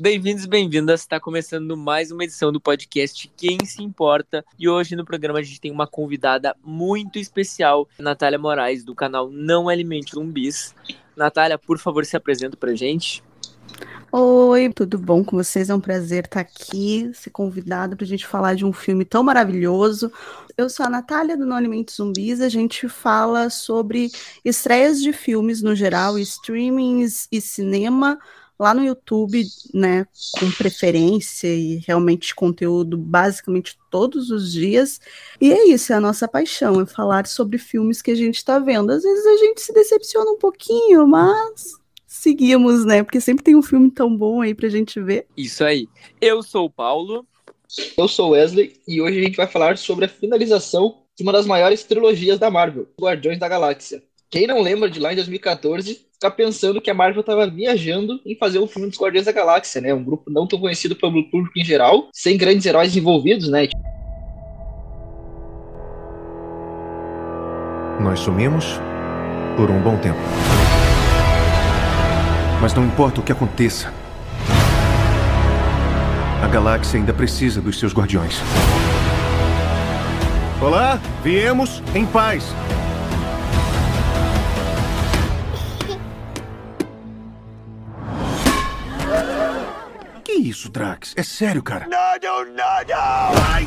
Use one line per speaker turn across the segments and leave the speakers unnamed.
Bem-vindos bem-vindas. Está começando mais uma edição do podcast Quem Se Importa. E hoje no programa a gente tem uma convidada muito especial, Natália Moraes, do canal Não Alimente Zumbis. Natália, por favor, se apresenta pra gente.
Oi, tudo bom com vocês? É um prazer estar aqui, ser convidada para a gente falar de um filme tão maravilhoso. Eu sou a Natália do Não Alimente Zumbis. A gente fala sobre estreias de filmes no geral, streamings e cinema lá no YouTube, né, com preferência e realmente conteúdo basicamente todos os dias. E é isso, é a nossa paixão, é falar sobre filmes que a gente está vendo. Às vezes a gente se decepciona um pouquinho, mas seguimos, né? Porque sempre tem um filme tão bom aí pra gente ver.
Isso aí. Eu sou o Paulo.
Eu sou o Wesley e hoje a gente vai falar sobre a finalização de uma das maiores trilogias da Marvel, Guardiões da Galáxia. Quem não lembra de lá em 2014, ficar pensando que a Marvel estava viajando em fazer um filme dos Guardiões da Galáxia, né? Um grupo não tão conhecido pelo público em geral, sem grandes heróis envolvidos, né?
Nós sumimos por um bom tempo. Mas não importa o que aconteça, a galáxia ainda precisa dos seus guardiões. Olá, viemos em paz. Que isso, Drax? É sério, cara?
Não, não, não! Ai!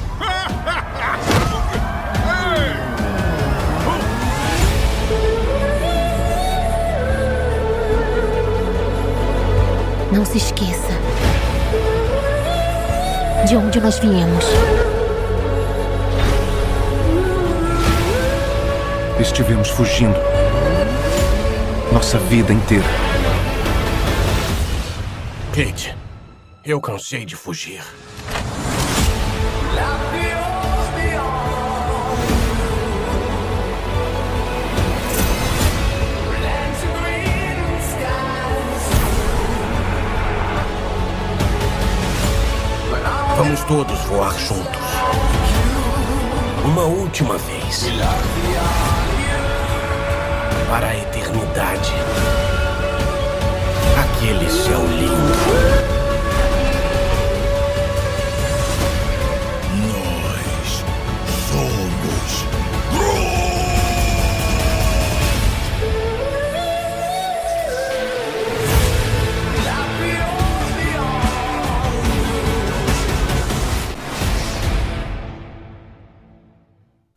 Não se esqueça de onde nós viemos.
Estivemos fugindo nossa vida inteira.
Kate, eu cansei de fugir. Vamos todos voar juntos. Uma última vez. Para a eternidade. Aquele céu lindo.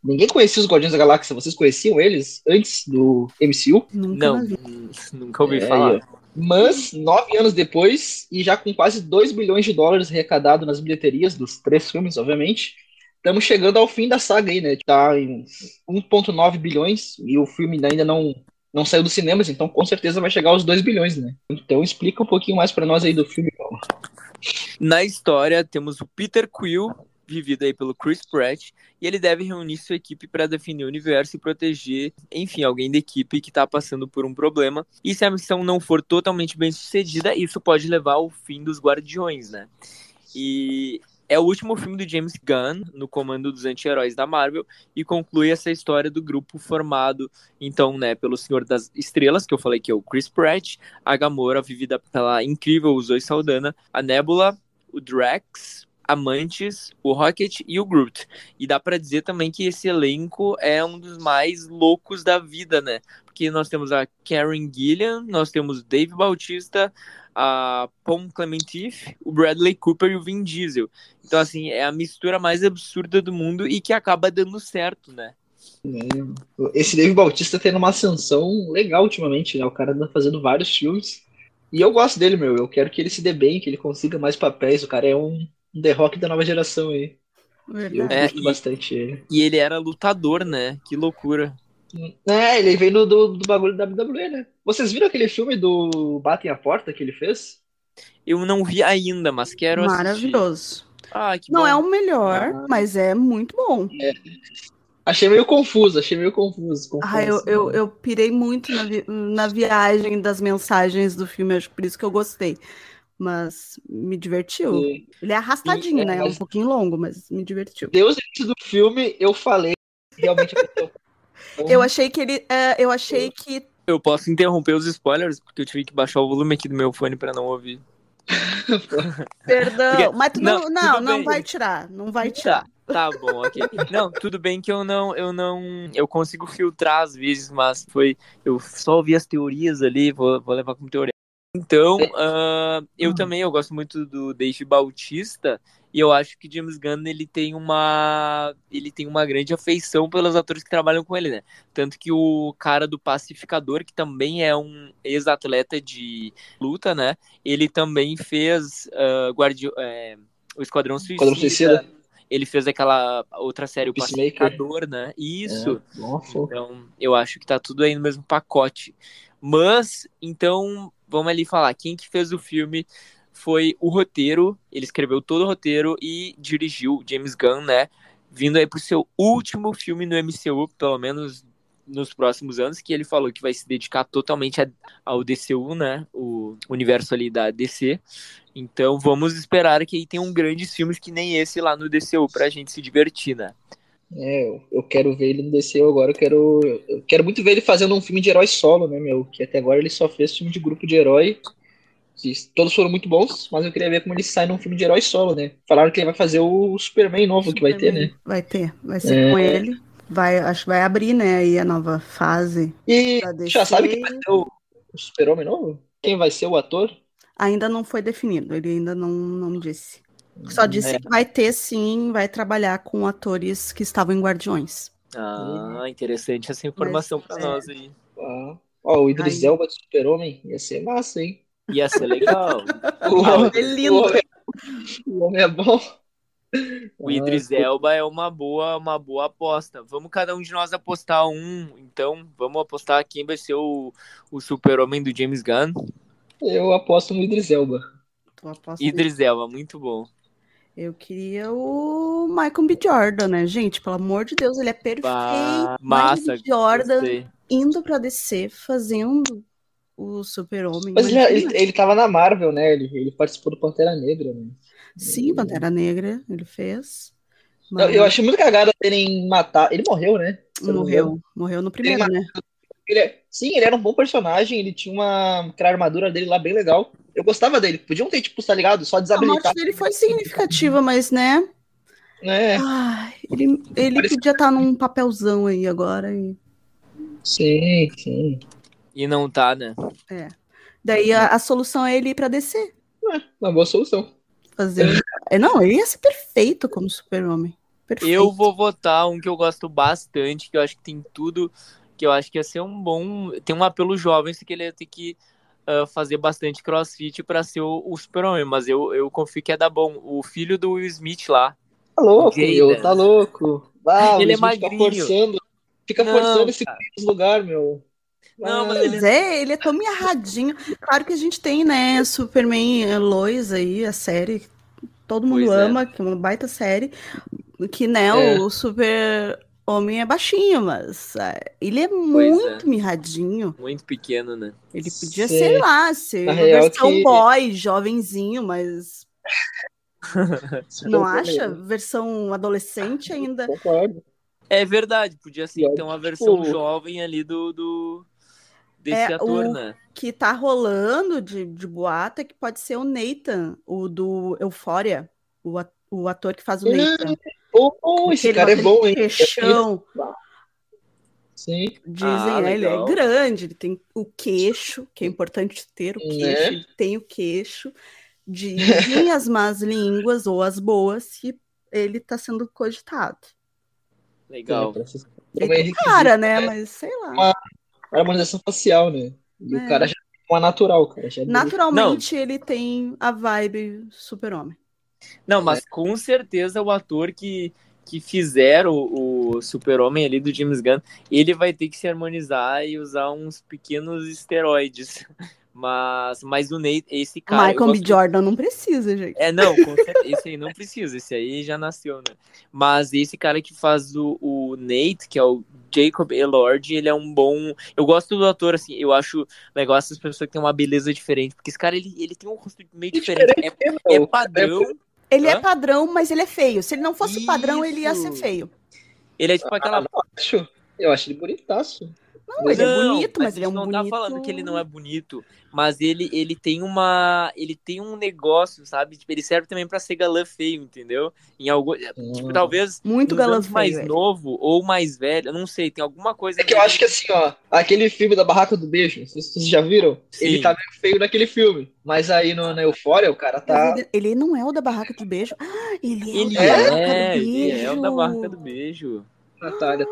Ninguém conhecia os Guardiões da Galáxia, vocês conheciam eles antes do MCU?
Nunca
Não, nunca ouvi
É,
falar.
Mas, nove anos depois, e já com quase 2 bilhões de dólares arrecadado nas bilheterias dos três filmes, obviamente, estamos chegando ao fim da saga aí, né? Tá em 1,9 bilhões e o filme ainda não, não saiu dos cinemas, então com certeza vai chegar aos 2 bilhões, né? Então explica um pouquinho mais pra nós aí do filme, Paulo.
Na história, temos o Peter Quill, vivido aí pelo Chris Pratt, e ele deve reunir sua equipe para definir o universo e proteger, enfim, alguém da equipe que está passando por um problema. E se a missão não for totalmente bem sucedida, isso pode levar ao fim dos Guardiões, né? E é o último filme do James Gunn no comando dos anti-heróis da Marvel e conclui essa história do grupo formado, então, né, pelo Senhor das Estrelas, que eu falei que é o Chris Pratt, a Gamora, vivida pela incrível Zoe Saldana, a Nebula, o Drax, a Mantis, o Rocket e o Groot. E dá pra dizer também que esse elenco é um dos mais loucos da vida, né? Porque nós temos a Karen Gillian, nós temos Dave Bautista, a Pom Clementif, o Bradley Cooper e o Vin Diesel. Então, assim, é a mistura mais absurda do mundo e que acaba dando certo, né?
Esse Dave Bautista tendo uma ascensão legal ultimamente, né? O cara anda fazendo vários filmes. E eu gosto dele, meu. Eu quero que ele se dê bem, que ele consiga mais papéis. O cara é um, um The Rock da nova geração aí. Eu
Verdade.
É,
gosto
e-
bastante ele.
E ele era lutador, né? Que loucura.
É, ele veio do, do, do bagulho da WWE, né? Vocês viram aquele filme do Batem a Porta que ele fez?
Eu não vi ainda, mas quero assistir.
Maravilhoso.
Ah, que
Não
bom.
é o melhor,
Ah.
mas é muito bom.
Achei meio confuso, achei meio confuso. confesso.
Ah, eu, eu, eu pirei muito na, vi- na viagem das mensagens do filme, acho que por isso que eu gostei. Mas me divertiu.
E
Ele é arrastadinho,
E, é,
né? É um pouquinho longo, mas me divertiu.
Deus antes do filme, eu falei realmente aconteceu.
Eu achei que ele. é, eu achei que.
Eu posso interromper os spoilers, porque eu tive que baixar o volume aqui do meu fone pra não ouvir.
Perdão,
Porque-
mas tu
não,
não, não, não vai tirar, não vai tirar.
Tá, tá bom, ok. Não, tudo bem que eu não, eu não, eu consigo filtrar às vezes, mas foi, eu só ouvi as teorias ali, vou, vou levar como teoria. Então, ah, eu
Hum.
também, eu gosto muito do Dave Bautista, e eu acho que James Gunn, ele tem uma, ele tem uma grande afeição pelos atores que trabalham com ele, né? Tanto que o cara do Pacificador, que também é um ex-atleta de luta, né? Ele também fez ah, Guardi- é, o Esquadrão Suicida.
Esquadrão Suicida.
Ele fez aquela outra série, o. Pacificador, né? Isso.
É, nossa.
Então, eu acho que tá tudo aí no mesmo pacote. Mas, então, vamos ali falar. Quem que fez o filme foi o roteiro. Ele escreveu todo o roteiro e dirigiu James Gunn, né? Vindo aí pro seu último filme no MCU, pelo menos nos próximos anos, que ele falou que vai se dedicar totalmente ao DCU, né? O universo ali da DC. Então, vamos esperar que aí tenham grandes filmes que nem esse lá no DCU pra gente se divertir, né?
É, eu- eu quero ver ele no DCU agora, eu quero, eu quero muito ver ele fazendo um filme de herói solo, né, meu? Que até agora ele só fez filme de grupo de herói. Todos foram muito bons, mas eu queria ver como ele sai num filme de herói solo, né? Falaram que ele vai fazer o Superman novo que vai ter, né?
Vai ter, vai ser
É.
com ele. Vai, acho que vai abrir, né, aí a nova fase
E já sabe quem vai ser o, o Super-Homem novo? Quem vai ser o ator?
Ainda não foi definido, ele ainda não, não disse. Só disse
É.
que vai ter sim, vai trabalhar com atores que estavam em Guardiões.
Ah, interessante essa informação
Mas,
pra
é.
nós aí.
Ah, ó, o Idris. Elba de Super-Homem ia ser massa, hein?
Ia ser legal.
O homem,
É lindo.
o homem- o homem é bom.
O Idris Elba é uma boa, uma boa aposta. Vamos cada um de nós apostar um. Então, vamos apostar quem vai ser o, o super-homem do James Gunn.
Eu aposto no Idris Elba.
Idris Elba, muito bom.
Eu queria o Michael B. Jordan, né? Gente, pelo amor de Deus, ele é perfeito.
Bah, massa.
Michael B. Jordan
gostei.
indo pra DC, fazendo o super-homem.
Mas ele, ele, ele tava na Marvel, né? Ele, ele participou do Pantera Negra, né?
Sim, Pantera Negra, ele fez.
Eu,
Mas
eu achei muito cagada terem matado. Ele morreu, né? Eu
morreu, morreu no primeiro, né?
Ele é- Sim, ele era um bom personagem, ele tinha uma. Aquela armadura dele lá bem legal. Eu gostava dele. Podiam ter, tipo, tá ligado? Só
A morte
desabilitar.
dele foi significativa, mas, né?
É,
Ai, ele, ele podia estar num papelzão aí agora. E...
sim, sim.
E não tá, né?
Daí a, a solução é ele ir pra DC.
Uma boa solução.
Fazer. É, Não, ele ia ser perfeito como super-homem. Perfeito.
Eu vou votar um que eu gosto bastante, que eu acho que tem tudo, que eu acho que ia ser um bom. Tem um apelo jovem, isso que ele ia ter que ah, fazer bastante crossfit pra ser o, o super-homem, mas eu, eu confio que é dar bom. O filho do Will Smith lá.
Tá louco, meu, tá louco. Ah,
Ele é
o Smith fica
magrinho.
forçando. Fica
Não,
forçando esse lugar, meu.
Não, mas ele-
é, ele é tão mirradinho. Claro que a gente tem, né, Superman eh, Lois aí, a série. que Todo mundo
Pois é.
ama, que é uma baita série. Que, né,
É.
o super homem é baixinho, mas eh, ele é
Pois
muito mirradinho.
Muito pequeno, né?
Ele podia,
Sim.
sei lá, ser
Na
uma
real
versão
que-
boy, jovenzinho, mas não acha?
mesmo.
Versão adolescente ainda.
Concordo.
É verdade, podia ser
olha
então uma
que,
versão
tipo,
jovem ali do, do desse
É,
ator,
o-
né?
Que tá rolando de, de boato é que pode ser o Nathan, o do Euphoria, o, a- o ator que faz o
Hum,
Nathan.
Oh, oh, esse cara é bom, hein?
aquele Queixão,
Sim.
dizem,
Ah,
né, ele é grande, ele tem o queixo, que é importante ter o
Né?
queixo, ele tem o queixo. Dizem as más línguas ou as boas que ele tá sendo cogitado.
Legal.
É,
Ele
é requisito,
cara, né?
né?
Mas sei lá.
Uma- harmonização facial, né? E
É.
o cara já é uma natural, cara. Já é.
Naturalmente ele tem a vibe super-homem.
Não, mas com certeza o ator que, que fizer o, o super-homem ali do James Gunn, ele vai ter que se harmonizar e usar uns pequenos esteroides. Mas, mas o Nate, esse cara...
Michael B. Jordan não precisa, gente.
É, não, com certeza, esse aí não precisa, esse aí já nasceu, né? Mas esse cara que faz o, o Nate, que é o Jacob Elord, ele é um bom. Eu gosto do ator, assim, eu acho legal essas pessoas que têm uma beleza diferente, porque esse cara ele, ele tem um rosto meio diferente. É, é padrão,
Ele é
Hã?
padrão, mas ele é feio. Se ele não fosse padrão, ele ia ser
Isso.
feio.
ele é tipo aquela.
Eu acho, eu acho ele bonitaço.
Não, ele é bonito, mas
a
ele é um
gente não
bonito.
tá falando que ele não é bonito, mas ele, ele tem uma. Ele tem um negócio, sabe? Tipo, ele serve também pra ser galã feio, entendeu? Em algo. Tipo,
Hum.
talvez
Muito galã
anos mais
feio, ele.
novo ou mais velho, eu não sei, tem alguma coisa.
É que eu acho que assim, ó, aquele filme da Barraca do Beijo, não sei se vocês já viram,
Sim.
ele tá meio feio naquele filme. Mas aí no, na Eufória, o cara tá.
Ele, ele não é o da barraca de beijo. Ah, ele é
Ele
o da
é,
barraca do
ele é o da barca do beijo.
Natália.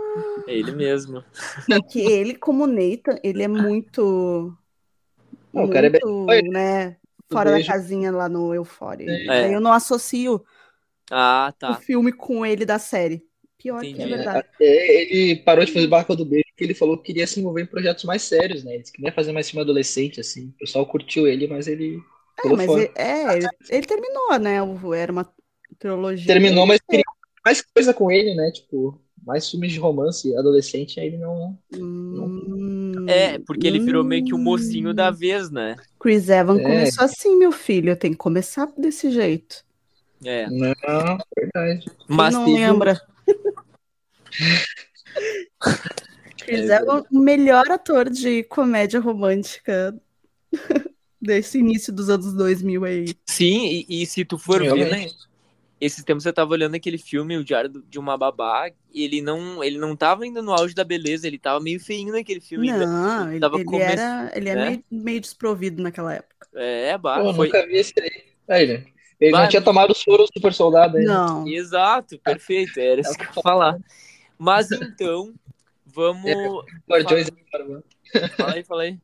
É ele mesmo.
É que ele, como Nathan, ele é muito.
Não, o cara é bem-
muito, né? Fora
beijo.
da casinha lá no Euphoria.
É.
Eu não associo
Ah,
o
tá.
filme com ele da série. Pior que é
Entendi.
verdade.
Até ele parou de fazer Barraca do Beijo porque ele falou que queria se envolver em projetos mais sérios, né? Ele queria fazer mais filme adolescente, assim. O pessoal curtiu ele, mas ele
É, mas ele, é, ele, ele terminou, né? o- Era uma trilogia.
Terminou, mas
É.
queria mais coisa com ele, né? Tipo, mais filmes de romance adolescente, aí ele não.
Hum,
É, porque ele virou meio que o
hum.
mocinho da vez, né?
Chris Evans
É.
começou assim, meu filho. Tem que começar desse jeito.
É.
Não, verdade.
Mas
não
teve
lembra? Chris
É
Evans, o melhor ator de comédia romântica desse início dos anos 2000 aí.
Sim, e, e se tu for ver, né? Esses tempos eu tava olhando aquele filme, O Diário de uma Babá, e ele não, ele não tava ainda no auge da beleza, ele tava meio feinho naquele filme ainda.
Não, ele,
tava
ele
come-
era, ele é
né?
meio, meio desprovido naquela época.
É, bah,
Pô,
foi.
nunca vi esse aí. Aí, né? Ele
Vai.
não tinha tomado o soro super soldado ainda.
Não.
Exato, perfeito, era isso que eu ia falar. Mas então, vamos. Fala aí, fala aí.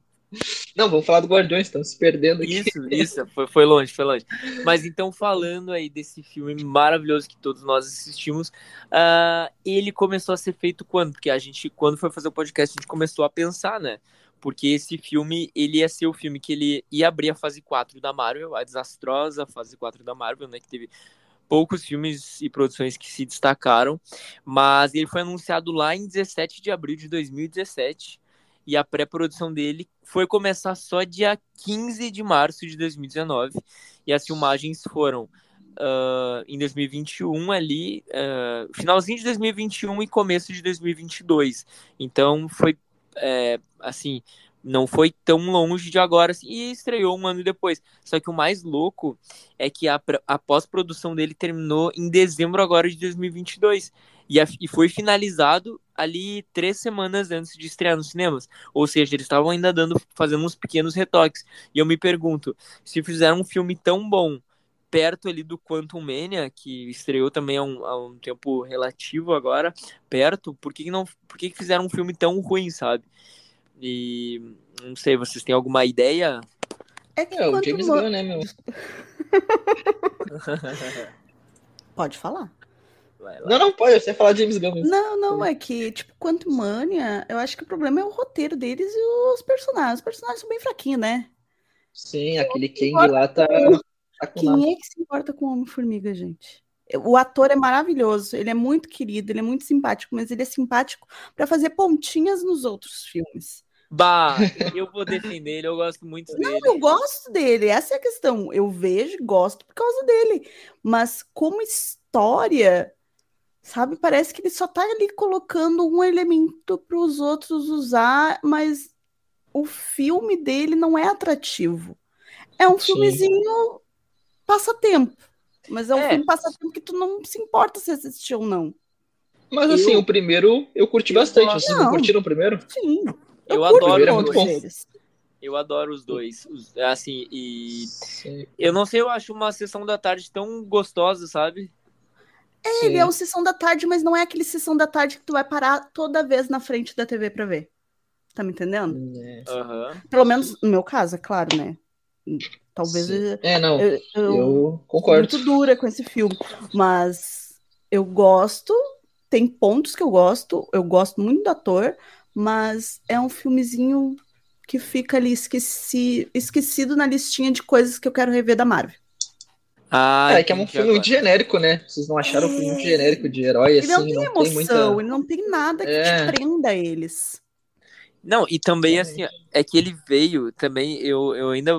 Não, vamos falar do Guardiões, estamos perdendo aqui.
Isso, isso, foi, foi longe, foi longe. Mas então, falando aí desse filme maravilhoso que todos nós assistimos, ah, ele começou a ser feito quando? Porque a gente, quando foi fazer o podcast, a gente começou a pensar, né? Porque esse filme, ele ia ser o filme que ele ia abrir a fase 4 da Marvel, a desastrosa fase 4 da Marvel, né? Que teve poucos filmes e produções que se destacaram, mas ele foi anunciado lá em 17 de abril de 2017 e a pré-produção dele foi começar só dia 15 de março de 2019 e as filmagens foram ah, em 2021 ali, ah, finalzinho de 2021 e começo de 2022. Então foi é, assim, não foi tão longe de agora assim, e estreou um ano depois. Só que o mais louco é que a, a pós-produção dele terminou em dezembro agora de 2022 e, a- e foi finalizado ali três semanas antes de estrear nos cinemas. Ou seja, eles estavam ainda dando, fazendo uns pequenos retoques. E eu me pergunto, se fizeram um filme tão bom perto ali do Quantum Mania, que estreou também há um, há um tempo relativo agora, perto, por que, que não, por que, que fizeram um filme tão ruim, sabe? E não sei, vocês têm alguma ideia?
É que
É, o James Gunn, né, meu?
Pode falar.
Não, não, pode, você falar de James Gunn.
Não, não, é que, tipo, Quantum Mania, eu acho que o problema é o roteiro deles e os personagens. Os personagens são bem fraquinhos, né?
Sim, aquele Kang lá tá, tá nada.
Quem é que se importa com o Homem-Formiga, gente? O ator é maravilhoso, ele é muito querido, ele é muito simpático, mas ele é simpático pra fazer pontinhas nos outros filmes.
Bah, eu vou defender ele, eu gosto muito dele.
Eu gosto dele, essa é a questão. Eu vejo e gosto por causa dele. Mas como história, sabe, parece que ele só tá ali colocando um elemento para os outros usar, mas o filme dele não é atrativo. É um
Sim.
filmezinho passatempo. Mas é um
É.
filme passatempo que tu não se importa se assistir ou não.
Mas assim,
Eu-
o primeiro eu curti
eu
bastante.
gosto.
Vocês não
Não.
curtiram o primeiro?
Sim.
Eu
curto
adoro
é
os
muito bom.
eles.
Eu adoro os dois. Os- assim, e
Sim.
eu não sei, eu acho uma sessão da tarde tão gostosa, sabe?
Ele é o Sessão da Tarde, mas não é aquele Sessão da Tarde que tu vai parar toda vez na frente da TV pra ver. Tá me entendendo?
É,
Aham.
Pelo menos no meu caso, é claro, né? Talvez eu,
É, não,
eu, eu
eu concordo.
muito dura com esse filme, mas eu gosto, tem pontos que eu gosto, eu gosto muito do ator, mas é um filmezinho que fica ali esqueci, esquecido na listinha de coisas que eu quero rever da Marvel.
Ah,
É, que é um filme
agora.
muito genérico, né? Vocês não acharam um filme muito genérico de herói,
Ele
assim,
não tem
não
emoção,
tem muita...
ele não tem nada que
É.
te prenda a eles.
Não, e também
Realmente.
assim, é que ele veio também, eu, eu ainda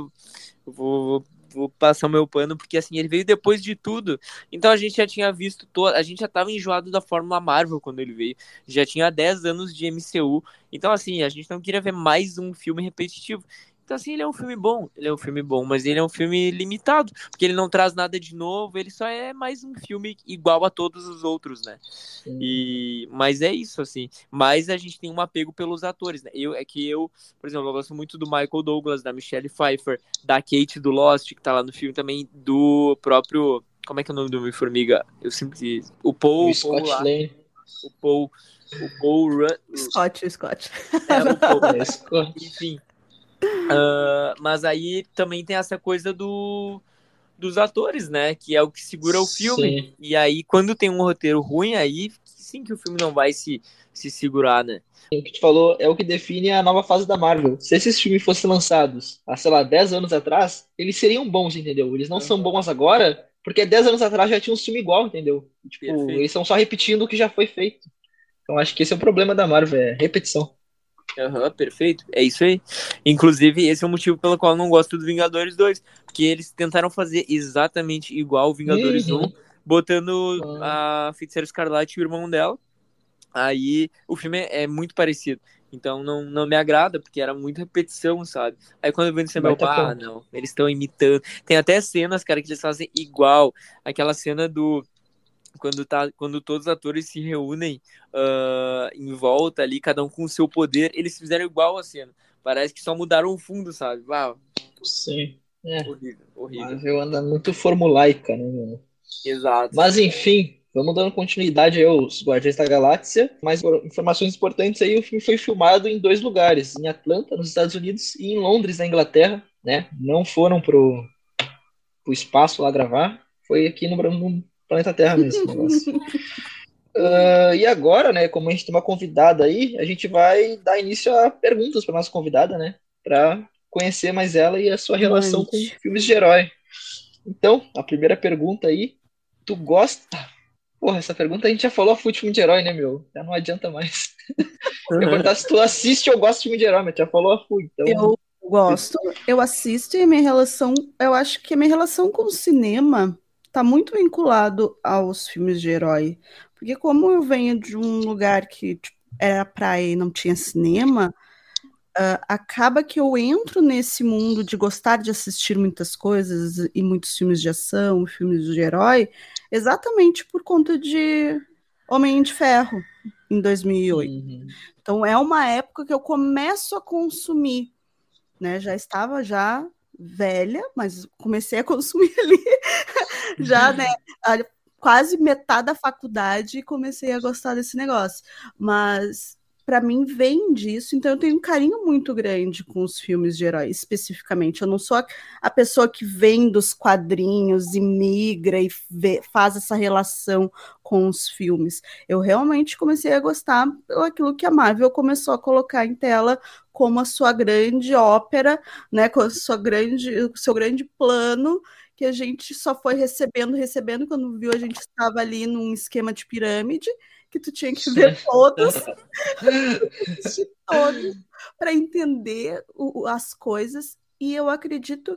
vou vou passar o meu pano, porque assim, ele veio depois de tudo. Então a gente já tinha visto todo. A gente já tava enjoado da Fórmula Marvel quando ele veio. Já tinha 10 anos de MCU. Então, assim, a gente não queria ver mais um filme repetitivo. Então, assim, ele é um filme bom, ele é um filme bom, mas ele é um filme limitado, porque ele não traz nada de novo, ele só é mais um filme igual a todos os outros, né? E, mas é isso, assim. Mas a gente tem um apego pelos atores, né? Eu, é que eu, por exemplo, eu gosto muito do Michael Douglas, da Michelle Pfeiffer, da Kate do Lost, que tá lá no filme também, do próprio. Como é que é o nome do Homem-Formiga? Eu sempre. O Paul.
O Scott
Paul lá, o Paul. O Paul Run.
Scott, Scott.
É, o Paul.
É, Scott.
Enfim. Ah, mas aí também tem essa coisa do dos atores, né? Que é o que segura o filme.
Sim.
E aí, quando tem um roteiro ruim, aí sim que o filme não vai se, se segurar, né?
O que tu falou é o que define a nova fase da Marvel. Se esses filmes fossem lançados há, sei lá, 10 anos atrás, eles seriam bons, entendeu? Eles não são
Uhum.
bons agora, porque 10 anos atrás já tinha um filme igual, entendeu? Tipo,
Perfeito.
eles estão só repetindo o que já foi feito. Então acho que esse é o problema da Marvel, é repetição.
Aham, perfeito. É isso aí. Inclusive, esse é o motivo pelo qual eu não gosto do Vingadores 2. Porque eles tentaram fazer exatamente igual o Vingadores
Uhum.
1, botando a Feiticeira Escarlate e o irmão dela. Aí o filme é, é muito parecido. Então não, não me agrada, porque era muita repetição, sabe? Aí quando eu vejo esse meu,
Baita
ah, não, eles estão imitando. Tem até cenas, cara, que eles fazem igual. Aquela cena do. Quando, tá, quando todos os atores se reúnem ah, em volta ali, cada um com o seu poder, eles fizeram igual a cena. Parece que só mudaram o fundo, sabe? Uau,
Sim. É,
horrível, horrível.
Marvel anda muito formulaica, né?
Exato.
Mas enfim, vamos dando continuidade aí aos Guardiões da Galáxia. Mais informações importantes aí, o filme foi filmado em dois lugares, em Atlanta, nos Estados Unidos, e em Londres, na Inglaterra, né? Não foram pro, pro espaço lá gravar, foi aqui no, no planeta Terra mesmo. Ah, e agora, né, como a gente tem uma convidada aí, a gente vai dar início a perguntas para nossa convidada, né? Para conhecer mais ela e a sua relação com filmes de herói. Então, a primeira pergunta aí, tu gosta. Porra, essa pergunta a gente já falou a filme de herói, né, meu? Já não adianta mais. Eu ia perguntar se tu assiste ou gosta de filme de herói, mas já falou a FU, então.
Eu gosto, eu assisto e a minha relação, eu acho que a minha relação com o cinema tá muito vinculado aos filmes de herói. Porque como eu venho de um lugar que tipo, era praia e não tinha cinema, ah, acaba que eu entro nesse mundo de gostar de assistir muitas coisas e muitos filmes de ação, filmes de herói, exatamente por conta de Homem de Ferro, em 2008.
Uhum.
Então é uma época que eu começo a consumir, né? Já estava já velha, mas comecei a consumir ali já, né? Quase metade da faculdade comecei a gostar desse negócio. Mas para mim vem disso, então eu tenho um carinho muito grande com os filmes de herói, especificamente. Eu não sou a, a pessoa que vem dos quadrinhos e migra e vê- faz essa relação com os filmes eu realmente comecei a gostar pelo aquilo que a Marvel começou a colocar em tela como a sua grande ópera, né, com a sua grande, o seu grande plano que a gente só foi recebendo, recebendo quando viu a gente estava ali num esquema de pirâmide que tu tinha que ver todos, todos para entender o- as coisas. E eu acredito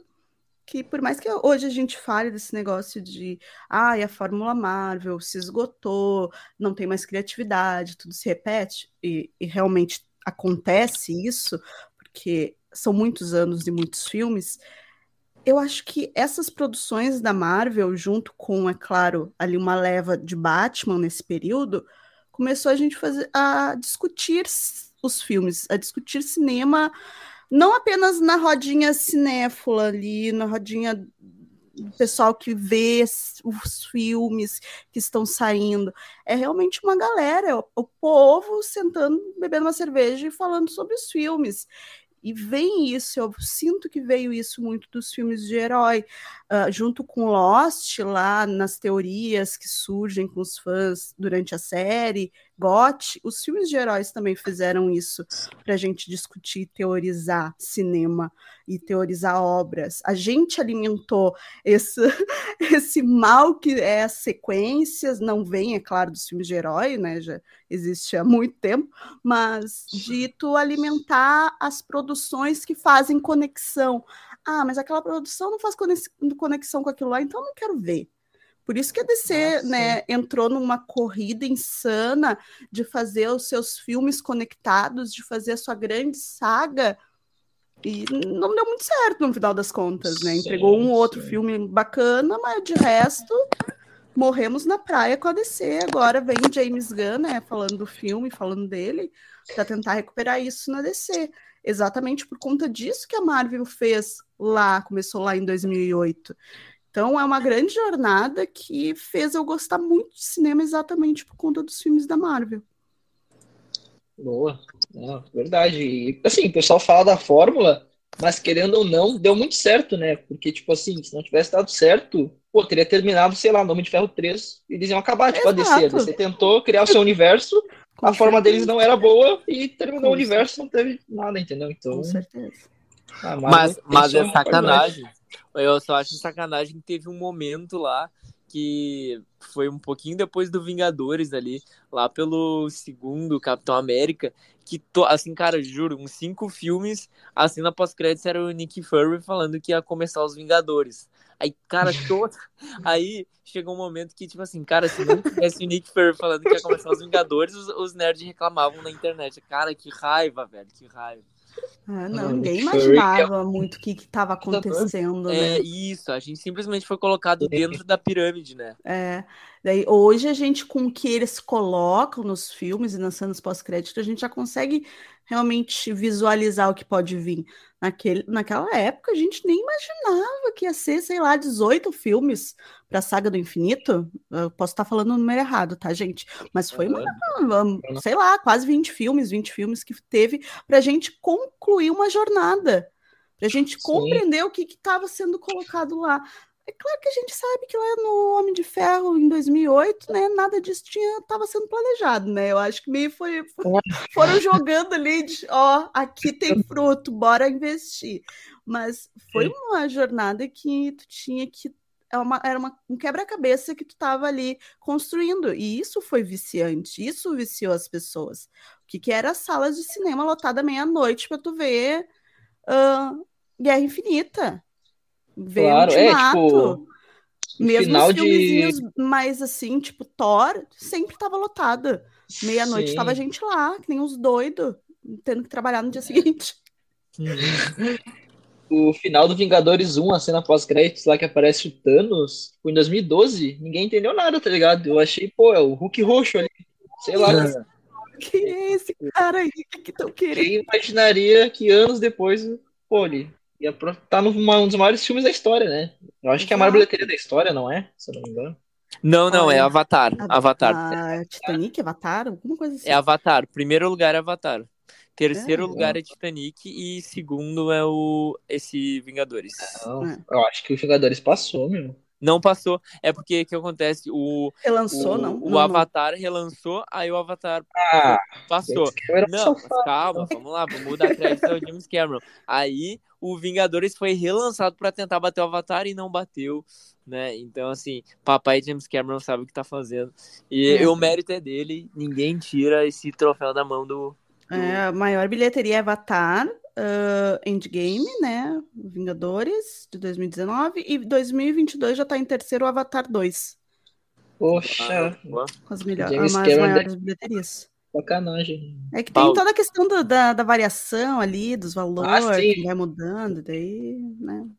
que por mais que hoje a gente fale desse negócio de ai, a Fórmula Marvel se esgotou, não tem mais criatividade, tudo se repete, e, e realmente acontece isso, porque são muitos anos e muitos filmes, eu acho que essas produções da Marvel, junto com, é claro, ali uma leva de Batman nesse período, começou a gente fazer, a discutir os filmes, a discutir cinema, não apenas na rodinha cinéfila ali, na rodinha do pessoal que vê os filmes que estão saindo. É realmente uma galera, o povo sentando, bebendo uma cerveja e falando sobre os filmes. E vem isso, eu sinto que veio isso muito dos filmes de herói, ah, junto com Lost, lá nas teorias que surgem com os fãs durante a série, GOT, os filmes de heróis também fizeram isso para a gente discutir e teorizar cinema e teorizar obras. A gente alimentou esse, esse mal que é as sequências, não vem, é claro, dos filmes de herói, né? Já existe há muito tempo, mas de tu alimentar as produções que fazem conexão. Ah, mas aquela produção não faz conex- conexão com aquilo lá, então eu não quero ver. Por isso que a DC,
Nossa.
né, entrou numa corrida insana de fazer os seus filmes conectados, de fazer a sua grande saga. E não deu muito certo no final das contas, né? Entregou um outro
sim.
filme bacana, mas de resto, morremos na praia com a DC. Agora vem James Gunn, né, falando do filme, falando dele, para tentar recuperar isso na DC. Exatamente por conta disso que a Marvel fez lá, começou lá em 2008. Então é uma grande jornada que fez eu gostar muito de cinema exatamente por conta dos filmes da Marvel.
Boa. Não, verdade. E, assim, o pessoal fala da fórmula, mas querendo ou não, deu muito certo, né? Porque, tipo assim, se não tivesse dado certo, pô, teria terminado, sei lá, Nome de Ferro 3 e eles iam acabar, tipo, a DC. A
Exato.
DC tentou criar o seu universo,
Com
a forma deles não era boa e terminou
Com
o universo, não teve nada, entendeu? Então,
Com certeza.
A Marvel
Mas, mas é sacanagem.
qualidade.
Eu só acho sacanagem que teve um momento lá que foi um pouquinho depois do Vingadores ali, lá pelo segundo Capitão América, que, to, assim, cara, juro, uns cinco filmes, assim, na pós-créditos era o Nick Fury falando que ia começar os Vingadores. Aí, cara, todo... aí chegou um momento que, tipo assim, cara, se não tivesse o Nick Fury falando que ia começar os Vingadores, os, os nerds reclamavam na internet. Cara, que raiva, velho, que raiva.
Ah, não, ninguém imaginava muito o que estava acontecendo, né?
É isso, a gente simplesmente foi colocado dentro da pirâmide, né?
É, daí hoje a gente, com o que eles colocam nos filmes e nas cenas pós-crédito, a gente já consegue realmente visualizar o que pode vir. Naquele, naquela época, a gente nem imaginava que ia ser, sei lá, 18 filmes para a Saga do Infinito. Eu posso estar falando o número errado, tá, gente? Mas foi, uma, sei lá, quase 20 filmes, 20 filmes que teve para a gente concluir uma jornada, para a gente
Sim.
compreender o que estava sendo colocado lá. É claro que a gente sabe que lá no Homem de Ferro, em 2008, né, nada disso tinha estava sendo planejado, né? Eu acho que meio foi, foram jogando ali, de, ó, aqui tem fruto, bora investir. Mas foi uma jornada que tu tinha que é uma- era uma- um quebra-cabeça que tu estava ali construindo. E isso foi viciante, isso viciou as pessoas. O que, que era salas de cinema lotada meia-noite para tu ver ah, Guerra Infinita. Ver
Claro, é,
Ultimato.
tipo, no
Mesmo os
de-
filmezinhos mais assim, tipo Thor, sempre tava lotada. Meia-noite
Sim.
tava gente lá, que nem uns doidos, tendo que trabalhar no dia seguinte.
O final do Vingadores 1, a cena pós-créditos lá que aparece o Thanos, foi em 2012, ninguém entendeu nada, tá ligado? Eu achei, pô, é o Hulk roxo ali. Sei lá,
Quem é esse cara aí? Que estão querendo?
quem imaginaria que anos depois, pô, ele ia pro- tá numa- um dos maiores filmes da história, né? Eu acho que é a maior bilheteria da história, não é? Se eu não me engano.
Não, não, é Avatar. Avatar.
Ah, Titanic, Avatar, alguma coisa assim.
É Avatar. Primeiro lugar é Avatar. Terceiro
É,
lugar é Titanic e segundo é o esse Vingadores.
Não,
É.
eu acho que o Vingadores passou, meu.
Não passou. É porque o que acontece? O,
Relançou,
o,
não?
o
Não, não.
Avatar relançou, aí o Avatar
Ah,
passou. Não, calma, vamos lá, vamos dar crédito ao James Cameron. Aí o Vingadores foi relançado pra tentar bater o Avatar e não bateu, né? Então, assim, papai James Cameron sabe o que tá fazendo. E
É.
o mérito é dele, ninguém tira esse troféu da mão do.
É, a maior bilheteria é Avatar, ah, Endgame, né? Vingadores, de 2019, e 2022 já tá em terceiro o Avatar 2,
Poxa,
Boa.
com as, melhor,
James
as
Cameron
maiores bilheterias.
sacanagem.
É que tem
Paulo.
toda a questão do- da, da variação ali, dos valores,
Ah,
que vai mudando, daí, né?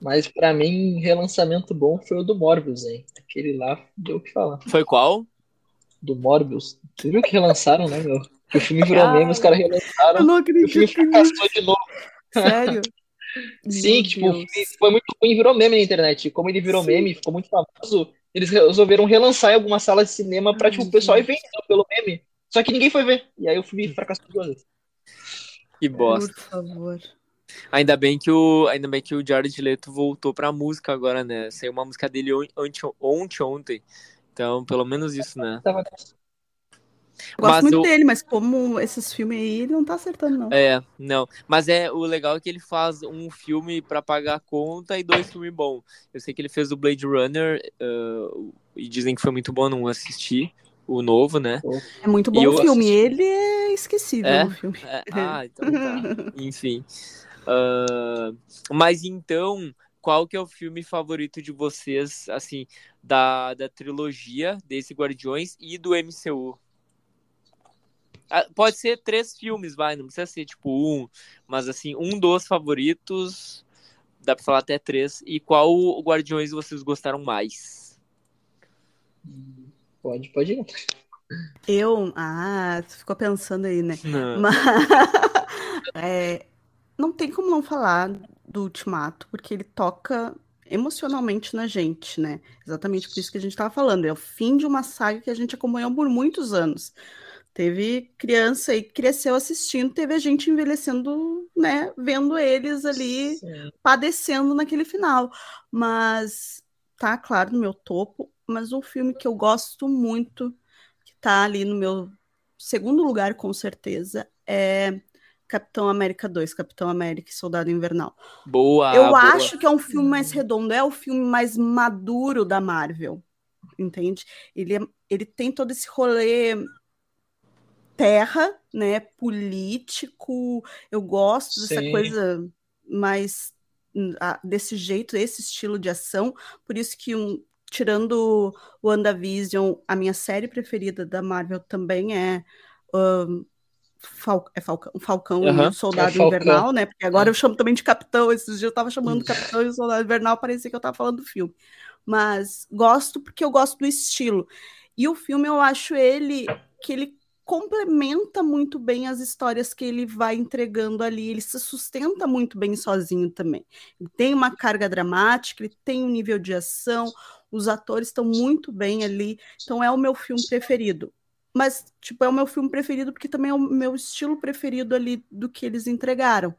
Mas pra mim, relançamento bom foi o do Morbius, hein? Aquele lá deu o que falar.
Foi qual?
Do Morbius. Tu viu que relançaram, né, meu? Que o filme virou
Cara.
meme, os caras
Eu
relançaram.
não
E o filme
acredito
fracassou de novo.
sério.
Sim,
Meu
tipo,
Deus.
foi muito ruim, virou meme na internet. Como ele virou
Sim.
meme, ficou muito famoso, eles resolveram relançar em algumas salas de cinema pra,
Ai,
tipo, o pessoal ir vendo pelo meme. Só que ninguém foi ver. E aí o filme fracassou duas vezes.
Que bosta.
Por favor.
Ainda bem que o, ainda bem que o Jared Leto voltou pra música agora, né? Saiu uma música dele on- ontem, ontem, ontem. Então, pelo menos isso, né?
Tava-
Gosto
Mas
muito
o-
dele, mas como esses filmes aí, ele não tá acertando, não.
É, não. Mas é o legal é que ele faz um filme pra pagar a conta e dois filmes bons. Eu sei que ele fez o Blade Runner uh, e dizem que foi muito bom, não assisti o novo, né?
É muito bom
E
o
eu
filme.
assisti.
Ele é esquecível
É?
no filme.
É, ah, então tá. Enfim. Uh, mas então, qual que é o filme favorito de vocês, assim, da, da trilogia desse Guardiões e do MCU? Ah, pode ser três filmes, vai, não precisa ser tipo um, mas assim, um dos favoritos, dá pra falar até três. E qual Guardiões vocês gostaram mais?
Pode, pode ir.
Eu, ah, tu ficou pensando aí, né?
Não.
Mas é, não tem como não falar do Ultimato, porque ele toca emocionalmente na gente, né? Exatamente por isso que a gente estava falando. É o fim de uma saga que a gente acompanhou por muitos anos. Teve criança aí que cresceu assistindo, teve a gente envelhecendo, né? Vendo eles ali
Sim.
padecendo naquele final. Mas tá, claro, no meu topo. Mas um filme que eu gosto muito, que tá ali no meu segundo lugar, com certeza, é Capitão América 2, Capitão América e Soldado Invernal.
Boa.
eu
boa.
acho que é um filme mais redondo, é o filme mais maduro da Marvel, entende? Ele, é- ele tem todo esse rolê terra, né, político. Eu gosto dessa
Sim.
coisa mais hum, desse jeito, esse estilo de ação. Por isso que um, tirando o WandaVision, a minha série preferida da Marvel também é hum, Fal é Falcão, Falcão e
Aham.
o Soldado
É Falcão.
Invernal, né? Porque agora eu chamo também de Capitão. Esses dias eu tava chamando Capitão e o Soldado Invernal, parecia que eu tava falando do filme. Mas gosto porque eu gosto do estilo. E o filme eu acho ele que ele complementa muito bem as histórias que ele vai entregando ali. Ele se sustenta muito bem sozinho também. Ele tem uma carga dramática, ele tem um nível de ação, os atores estão muito bem ali. Então é o meu filme preferido. Mas, tipo, é o meu filme preferido porque também é o meu estilo preferido ali do que eles entregaram.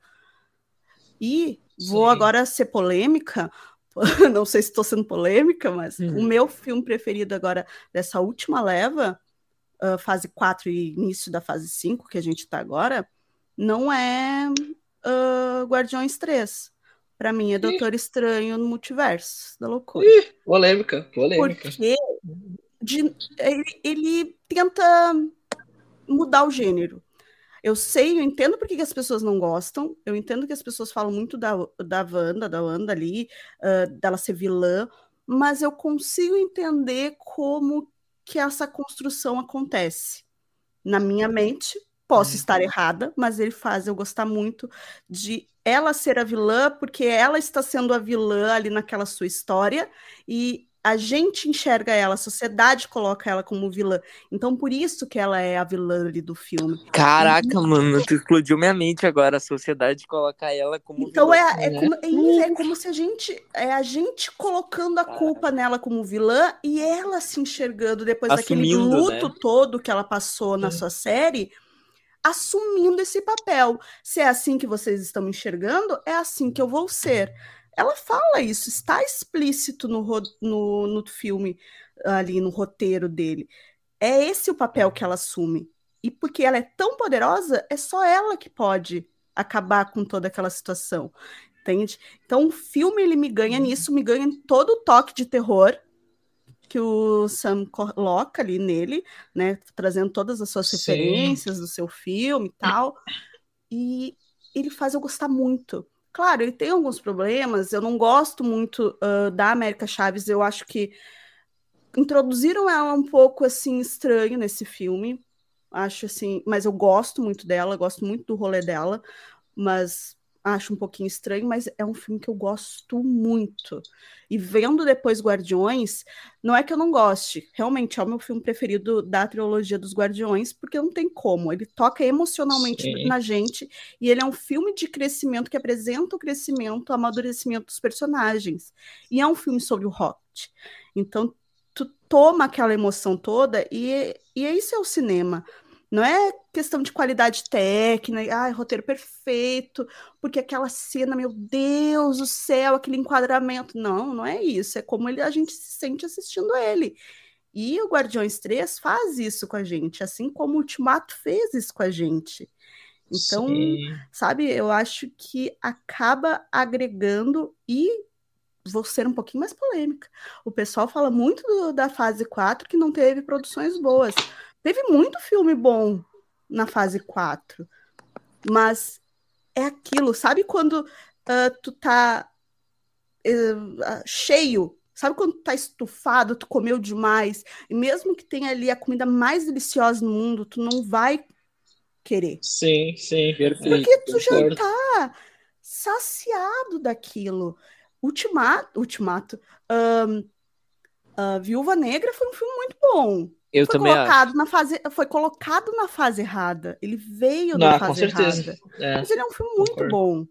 E vou
Sim.
agora ser polêmica. Não sei se estou sendo polêmica, mas
Hum.
o meu filme preferido agora dessa última leva, ah, fase 4 e início da fase 5, que a gente está agora, não é ah, Guardiões 3. Para mim é Doutor Estranho no Multiverso da Loucura.
Polêmica, polêmica.
Porque de- ele, ele tenta mudar o gênero. Eu sei, eu entendo por que as pessoas não gostam, eu entendo que as pessoas falam muito da, da Wanda, da Wanda ali, ah, dela ser vilã, mas eu consigo entender como que essa construção acontece. Na minha mente, posso estar errada, mas ele faz eu gostar muito de ela ser a vilã, porque ela está sendo a vilã ali naquela sua história, e a gente enxerga ela, a sociedade coloca ela como vilã. Então, por isso que ela é a vilã ali do filme.
Caraca, mano, tu explodiu minha mente agora. A sociedade coloca ela como
Então
vilã.
é, é, como, é isso, é como se a gente é a gente colocando a culpa nela como vilã e ela se enxergando depois daquele
Assumindo,
luto
né?
todo que ela passou na sua série, assumindo esse papel. Se é assim que vocês estão me enxergando, é assim que eu vou ser. Ela fala isso, está explícito no, no, no filme, ali no roteiro dele. É esse o papel que ela assume. E porque ela é tão poderosa, é só ela que pode acabar com toda aquela situação. Entende? Então o filme ele me ganha nisso, me ganha em todo o toque de terror que o Sam coloca ali nele, né? Trazendo todas as suas
Sim.
referências do seu filme e tal. E ele faz eu gostar muito. Claro, ele tem alguns problemas. Eu não gosto muito ah, da América Chaves. Eu acho que introduziram ela um pouco assim estranho nesse filme. Acho assim, mas eu gosto muito dela, gosto muito do rolê dela, mas acho um pouquinho estranho, mas é um filme que eu gosto muito. E vendo depois Guardiões, não é que eu não goste, realmente é o meu filme preferido da trilogia dos Guardiões, porque não tem como, ele toca emocionalmente
Sim.
na gente, e ele é um filme de crescimento que apresenta o crescimento, o amadurecimento dos personagens. E é um filme sobre o Rocket. Então, tu toma aquela emoção toda e, e isso é o cinema. Não é questão de qualidade técnica, ai, roteiro perfeito, porque aquela cena, meu Deus do céu, aquele enquadramento. Não, não é isso. É como ele, a gente se sente assistindo ele. E o Guardiões 3 faz isso com a gente, assim como o Ultimato fez isso com a gente. Então,
Sim.
sabe, eu acho que acaba agregando e vou ser um pouquinho mais polêmica. O pessoal fala muito do- da fase 4 que não teve produções boas. Teve muito filme bom na fase 4, mas é aquilo. Sabe quando ah, tu tá ah, cheio? Sabe quando tu tá estufado, tu comeu demais, e mesmo que tenha ali a comida mais deliciosa no mundo, tu não vai querer.
Sim, sim.
Perfeito.
Porque tu já tá saciado daquilo. Ultimato, Ultimato. ah, Viúva Negra foi um filme muito bom.
Eu
Foi
também acho.
colocado, na fase, foi colocado na fase errada. Ele veio
com
fase
certeza.
errada.
É.
Mas ele é um filme muito
Concordo.
bom.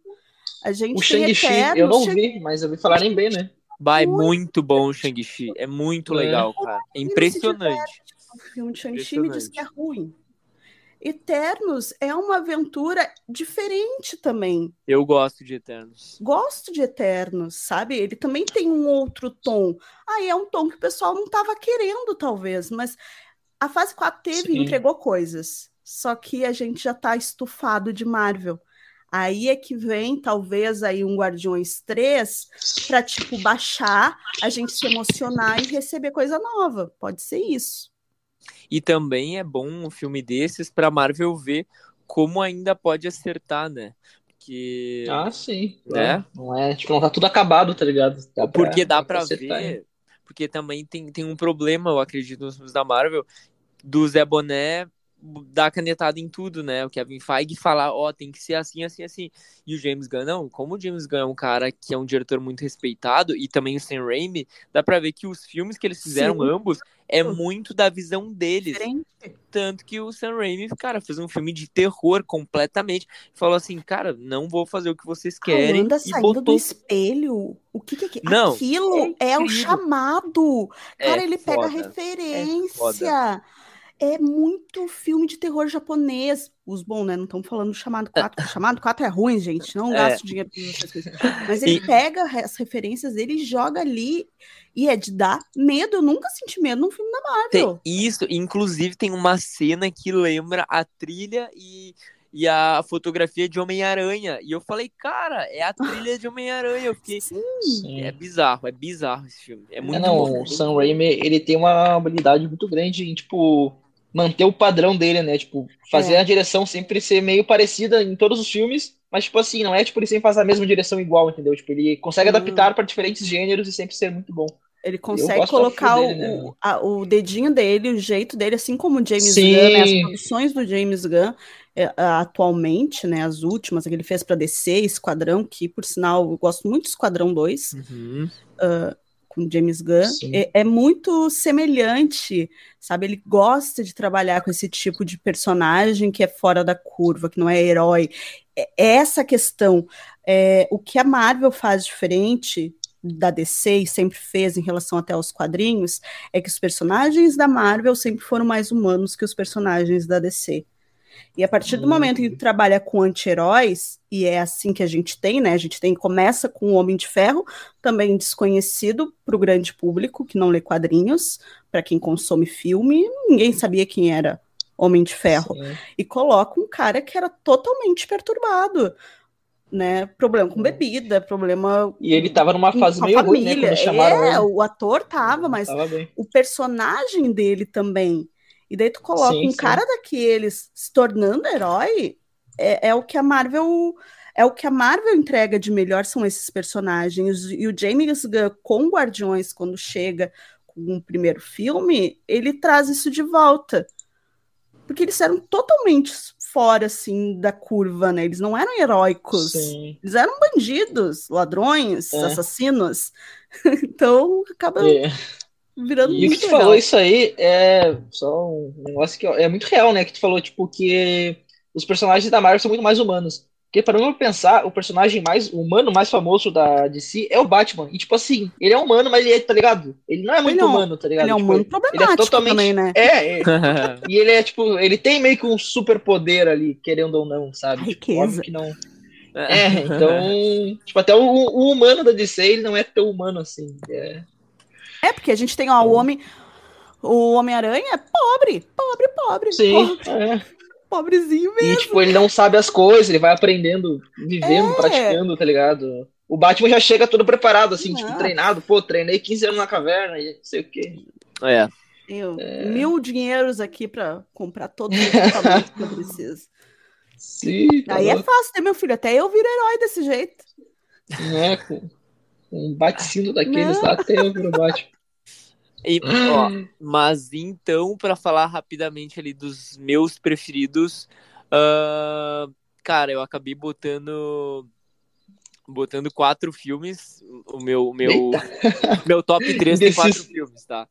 A gente
O Shang-Chi, eu não
Shang-
vi, mas eu vi falarem bem, né?
Bah, é
Muito.
muito bom o Shang-Chi. É muito
É.
legal, cara. É impressionante.
O filme de Shang-Chi me diz que é ruim. Eternos é uma aventura diferente também.
Eu gosto de Eternos.
Gosto de Eternos, sabe? Ele também tem um outro tom. Aí é um tom que o pessoal não estava querendo, talvez, mas a fase 4 teve e entregou coisas. Só que a gente já tá estufado de Marvel. Aí é que vem, talvez, aí um Guardiões 3 para tipo, baixar, a gente se emocionar e receber coisa nova. Pode ser isso.
E também é bom um filme desses pra Marvel ver como ainda pode acertar, né? Porque.
Ah, sim.
Né?
Não é, tipo, não tá tudo acabado, tá ligado? Dá
porque dá pra
hein?
ver. Porque também tem, tem um problema, eu acredito, nos filmes da Marvel, do Zé Boné dar canetada em tudo, né? O Kevin Feige falar, ó, tem que ser assim, assim, assim. E o James Gunn, não. Como o James Gunn é um cara que é um diretor muito respeitado, e também o Sam Raimi, dá pra ver que os filmes que eles fizeram
Sim.
ambos é muito da visão deles.
Diferente.
Tanto que o Sam Raimi, cara, fez um filme de terror completamente. Falou assim, cara, não vou fazer o que vocês querem.
Wanda
E
saindo do
botou.
espelho. O que, que é aquilo?
Não,
Aquilo é, o
incrível.
chamado. Cara,
É
ele pega
foda.
referência. É, muito filme de terror japonês. Os bons, né? Não estamos falando do chamado 4. O chamado 4 é ruim, gente. Não
É.
gasto dinheiro com essas coisas. Mas ele
E-
pega as referências dele e joga ali. E é de dar medo. Eu nunca senti medo num filme da
Tem
Marvel.
isso, inclusive tem uma cena que lembra a trilha e, e a fotografia de Homem-Aranha. E eu falei, cara, é a trilha de Homem-Aranha. Eu fiquei.
Sim.
É bizarro, é bizarro esse filme. É
É,
muito
não,
bom.
o Sam Raimi, ele tem uma habilidade muito grande em, tipo, manter o padrão dele, né? Tipo, fazer
É.
a direção sempre ser meio parecida em todos os filmes, mas, tipo assim, não é, tipo, ele sempre faz a mesma direção igual, entendeu? Tipo, ele consegue
Hum.
adaptar para diferentes gêneros e sempre ser muito bom.
Ele consegue colocar
dele,
o,
né?
a- o dedinho dele, o jeito dele, assim como o James
Sim.
Gunn, né, as produções do James Gunn é, atualmente, né, as últimas que ele fez para DC, Esquadrão, que por sinal eu gosto muito do Esquadrão 2,
Uhum.
Com James Gunn, é, é muito semelhante, sabe? Ele gosta de trabalhar com esse tipo de personagem que é fora da curva, que não é herói. É, é essa questão. É, o que a Marvel faz diferente da DC e sempre fez em relação até aos quadrinhos é que os personagens da Marvel sempre foram mais humanos que os personagens da DC. E a partir do momento em que tu trabalha com anti-heróis, e é assim que a gente tem, né? A gente tem, começa com o Homem de Ferro, também desconhecido para o grande público que não lê quadrinhos, para quem consome filme, ninguém sabia quem era Homem de Ferro.
Sim.
E coloca um cara que era totalmente perturbado, né? Problema com
Sim.
bebida, problema
E ele tava numa fase meio ruim, né?
família.
Quando chamaram
é,
ele.
o ator tava, mas
Tava
o personagem dele também. E daí tu coloca
Sim,
um
sim.
cara daqueles se tornando herói, é, é o que a Marvel é o que a Marvel entrega de melhor são esses personagens. E o James Gunn com Guardiões, quando chega com o primeiro filme, ele traz isso de volta. Porque eles eram totalmente fora, assim, da curva, né? Eles não eram heróicos.
Sim.
Eles eram bandidos, ladrões,
É.
assassinos. então, acaba
É.
virando
E o que
muito
tu
legal.
falou isso aí é só um negócio que é muito real, né? Que tu falou, tipo, que os personagens da Marvel são muito mais humanos. Porque para eu pensar, o personagem mais humano, mais famoso da DC é o Batman. E tipo assim, ele é humano, mas ele é, tá ligado? Ele não é muito
Ele é um-
humano, tá ligado?
Ele é um
Tipo,
humano
ele
problemático
totalmente-
também, né?
É, é. e ele é tipo, ele tem meio que um super poder ali, querendo ou não, sabe? Tipo,
riqueza.
óbvio que não. É, então, tipo, até o, o humano da DC, ele não é tão humano assim. É,
É, porque a gente tem ó, o homem. O Homem-Aranha é pobre, pobre, pobre.
sim,
pobre,
é.
pobrezinho mesmo.
E, tipo, ele não sabe as coisas, ele vai aprendendo, vivendo,
É.
praticando, tá ligado? O Batman já chega todo preparado, assim,
Não.
tipo, treinado. Pô, treinei 15 anos na caverna e não sei o quê.
É.
Eu,
É.
Mil dinheiros aqui pra comprar todos os equipamentos que eu preciso.
Sim, tá
Aí é
louco,
fácil, né, meu filho? Até eu viro herói desse jeito.
né? Um bate-sino daqueles lá, até eu viro Batman.
E, ó, mas então, pra falar rapidamente ali dos meus preferidos, ah, cara, eu acabei botando botando quatro filmes. O meu, o meu, meu top 3 tem quatro filmes, tá?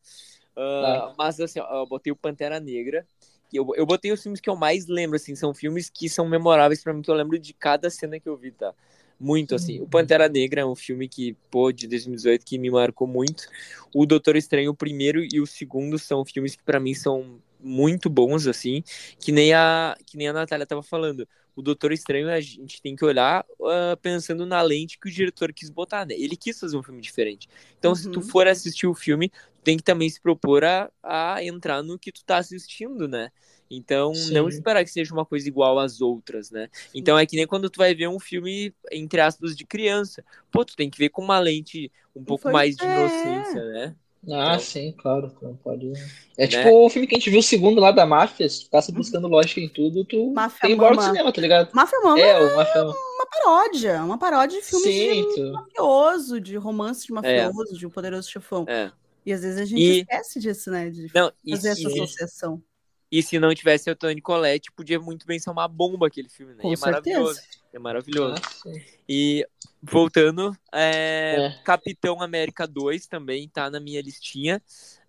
Ah, Mas assim, ó, eu botei o Pantera Negra. e Eu, eu botei os filmes que eu mais lembro, assim, são filmes que são memoráveis pra mim, que eu lembro de cada cena que eu vi, tá? Muito, assim. O Pantera Negra é um filme que, pô, de 2018, que me marcou muito. O Doutor Estranho, o primeiro e o segundo, são filmes que pra mim são muito bons, assim, que nem a, que nem a Natália tava falando. O Doutor Estranho, a gente tem que olhar ah, pensando na lente que o diretor quis botar, né? Ele quis fazer um filme diferente. Então, se tu
Uhum.
for assistir o filme, tem que também se propor a, a entrar no que tu tá assistindo, né? Então, não
Sim.
esperar que seja uma coisa igual às outras, né? Então, é que nem quando tu vai ver um filme, entre aspas, de criança. Pô, tu tem que ver com uma lente um pouco
Foi-
mais de
é.
inocência, né?
Ah,
Então-
sim, claro. tu não pode... É
Né?
tipo o filme que a gente viu, o segundo lá da máfia. Se tu ficasse buscando lógica em tudo, tu
Máfia
tem embora do cinema, tá ligado?
Máfia Mama
É, o Máfia.
uma paródia. Uma paródia de filmes
Sim,
de
tu...
mafioso, de romance de mafioso, de um poderoso chefão.
É.
E às vezes a gente
E-
esquece disso, né? De
Não, e,
fazer essa
e,
associação.
e se não tivesse o Tony Collette, podia muito bem ser uma bomba aquele filme, né?
Com
E é maravilhoso.
certeza.
É maravilhoso.
Ah, sim.
E voltando, é,
É.
Capitão América 2 também tá na minha listinha.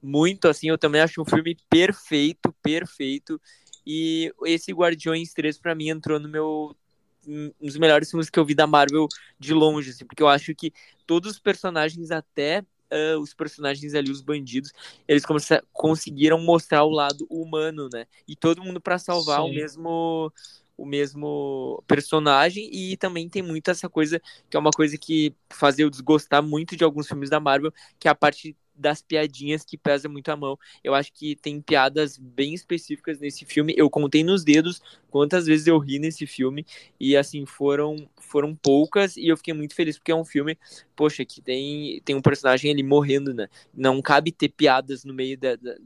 Muito assim, eu também acho um filme perfeito, perfeito. E esse Guardiões 3 pra mim entrou no meu um dos melhores filmes que eu vi da Marvel de longe, assim, porque eu acho que todos os personagens até ah, os personagens ali, os bandidos, eles conseguiram mostrar o lado humano, né? E todo mundo pra salvar o
Sim.
mesmo o mesmo personagem e também tem muito essa coisa que é uma coisa que faz eu desgostar muito de alguns filmes da Marvel, que é a parte das piadinhas que pesa muito a mão. Eu acho que tem piadas bem específicas nesse filme. Eu contei nos dedos quantas vezes eu ri nesse filme e assim foram foram poucas e eu fiquei muito feliz porque é um filme, poxa, que tem tem um personagem ali morrendo, né? Não cabe ter piadas no meio da, da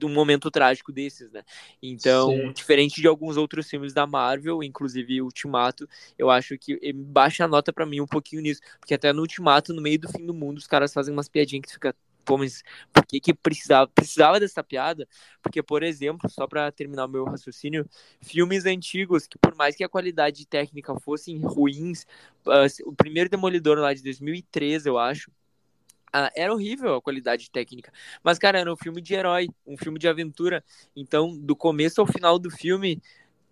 de um momento trágico desses, né? Então,
Sim.
diferente de alguns outros filmes da Marvel, inclusive Ultimato, eu acho que eh, baixa a nota pra mim um pouquinho nisso, porque até no Ultimato, no meio do fim do mundo, os caras fazem umas piadinhas que fica, pô, mas por que que precisava, precisava dessa piada? Porque, por exemplo, só pra terminar o meu raciocínio, filmes antigos que por mais que a qualidade técnica fossem ruins, ah, o primeiro Demolidor lá de 2013, eu acho, ah, era horrível a qualidade técnica. Mas, cara, era um filme de herói, um filme de aventura. Então, do começo ao final do filme,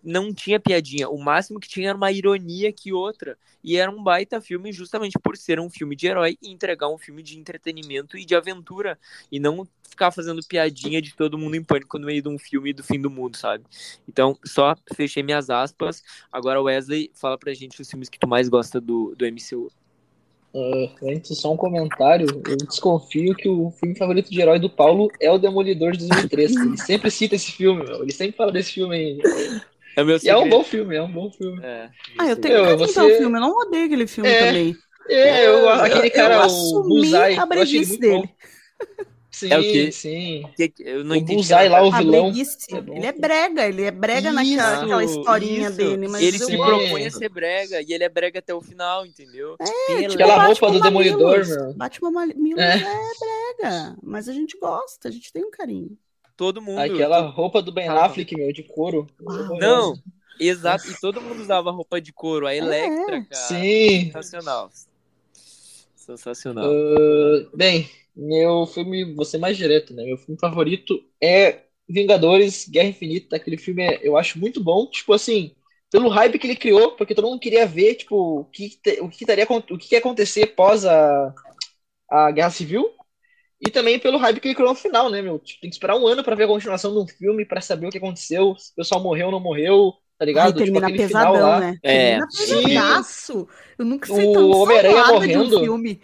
não tinha piadinha. O máximo que tinha era uma ironia que outra. E era um baita filme justamente por ser um filme de herói e entregar um filme de entretenimento e de aventura. E não ficar fazendo piadinha de todo mundo em pânico no meio de um filme do fim do mundo, sabe? Então, só fechei minhas aspas. Agora, Wesley, fala pra gente os filmes que tu mais gosta do, do MCU.
Ah, antes, só um comentário. Eu desconfio que o filme favorito de herói do Paulo é o Demolidor de 2003. Ele sempre cita esse filme, meu. Ele sempre fala desse filme aí.
É o meu
E é um bom filme, é um bom filme.
É,
Ah, eu tenho carinho
você-
pelo filme, eu não odeio aquele filme
É,
também.
É, eu, aquele cara,
eu
o Bullseye,
a
eu achei ele
breguice dele.
bom. Sim,
É o quê?
sim.
Que- Eu não
O
entendi nada.
lá, o vilão. É
ele é brega, ele é brega naquela
Isso,
aquela historinha
isso.
dele. Mas
ele se propõe a ser brega e ele é brega até o final, entendeu?
É, tipo,
Aquela roupa do Demolidor, meu.
Batman Mamilos
É.
é. brega, mas a gente gosta, a gente tem um carinho.
Todo mundo.
Aquela roupa do Ben
Tava.
Affleck, meu, de couro.
Uau.
Não, exato. E todo mundo usava roupa de couro. A Electra, cara.
Sim.
Sensacional. Sensacional.
Ah, bem, meu filme, vou ser mais direto, né? Meu filme favorito é Vingadores Guerra Infinita. Aquele filme é- eu acho muito bom. Tipo assim, pelo hype que ele criou, porque todo mundo queria ver, tipo, o que, te- o que, estaria, o que ia acontecer pós a, a Guerra Civil. E também pelo hype que ele criou no final, né, meu? Tipo, tem que esperar um ano pra ver a continuação de um filme, pra saber o que aconteceu, se o pessoal morreu ou não morreu, tá
Aí
ligado? Tipo,
termina
final
pesadão,
lá.
né?
É,
Termina pesadaço. Eu nunca sei
O
tão
Homem-Aranha
salada de um
morrendo.
filme.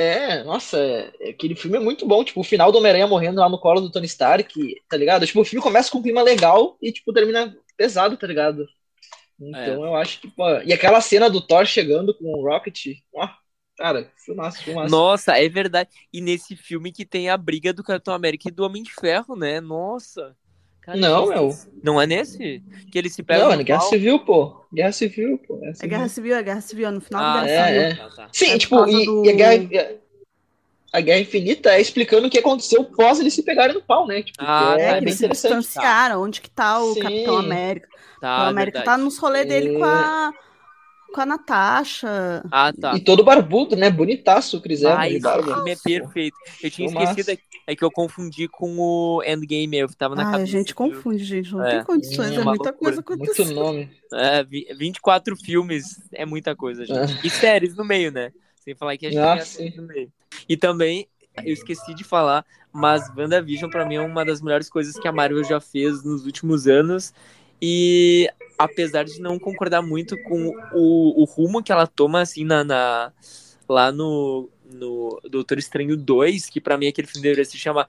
É, nossa, é- aquele filme é muito bom. Tipo, o final do Homem-Aranha morrendo lá no colo do Tony Stark, tá ligado? Tipo, o filme começa com um clima legal e, tipo, termina pesado, tá ligado? Então eu acho que, pô. E aquela cena do Thor chegando com o Rocket, ó, cara, filmaço, filmaço.
Nossa, é verdade. E nesse filme que tem a briga do Capitão América e do Homem de Ferro, né? Nossa. Cara,
Não, meu.
Não é nesse? Que ele se pega
Não,
no
é Guerra
pau?
Civil, pô. Guerra Civil, pô. Guerra
É. Guerra Civil, é Guerra Civil, é no final
Ah,
da
é,
Guerra Civil.
é.
Tá, tá.
Sim,
É
tipo, e,
do-
e a, Guerra, a Guerra Infinita é explicando o que aconteceu pós eles se pegarem no pau, né? Tipo,
Ah,
É,
é,
que
bem
eles se
interessante.
distanciaram. Onde que tá o
Sim.
Capitão América? o
Tá,
Capitão América
verdade.
tá nos rolês dele
É.
com a, com a Natasha.
Ah, tá.
E todo barbudo, né? Bonitaço o Chris
Ah,
Evans
esse filme é perfeito. Eu tinha
Filmaço.
esquecido, é que eu confundi com o Endgame, eu tava na
Ai, a
cabeça.
gente
viu?
confunde, gente. Não
É.
tem condições,
É
é
uma
muita coisa
loucura.
Muito
acontecendo.
nome.
É, vi- 24 filmes é muita coisa, gente.
É.
E séries no meio, né? Sem falar que a gente
Ah,
tem séries no meio. E também, eu esqueci de falar, mas WandaVision pra mim é uma das melhores coisas que a Marvel já fez nos últimos anos. E apesar de não concordar muito com o, o rumo que ela toma, assim, na, na- lá no, no Doutor Estranho 2, que pra mim aquele filme deveria se chamar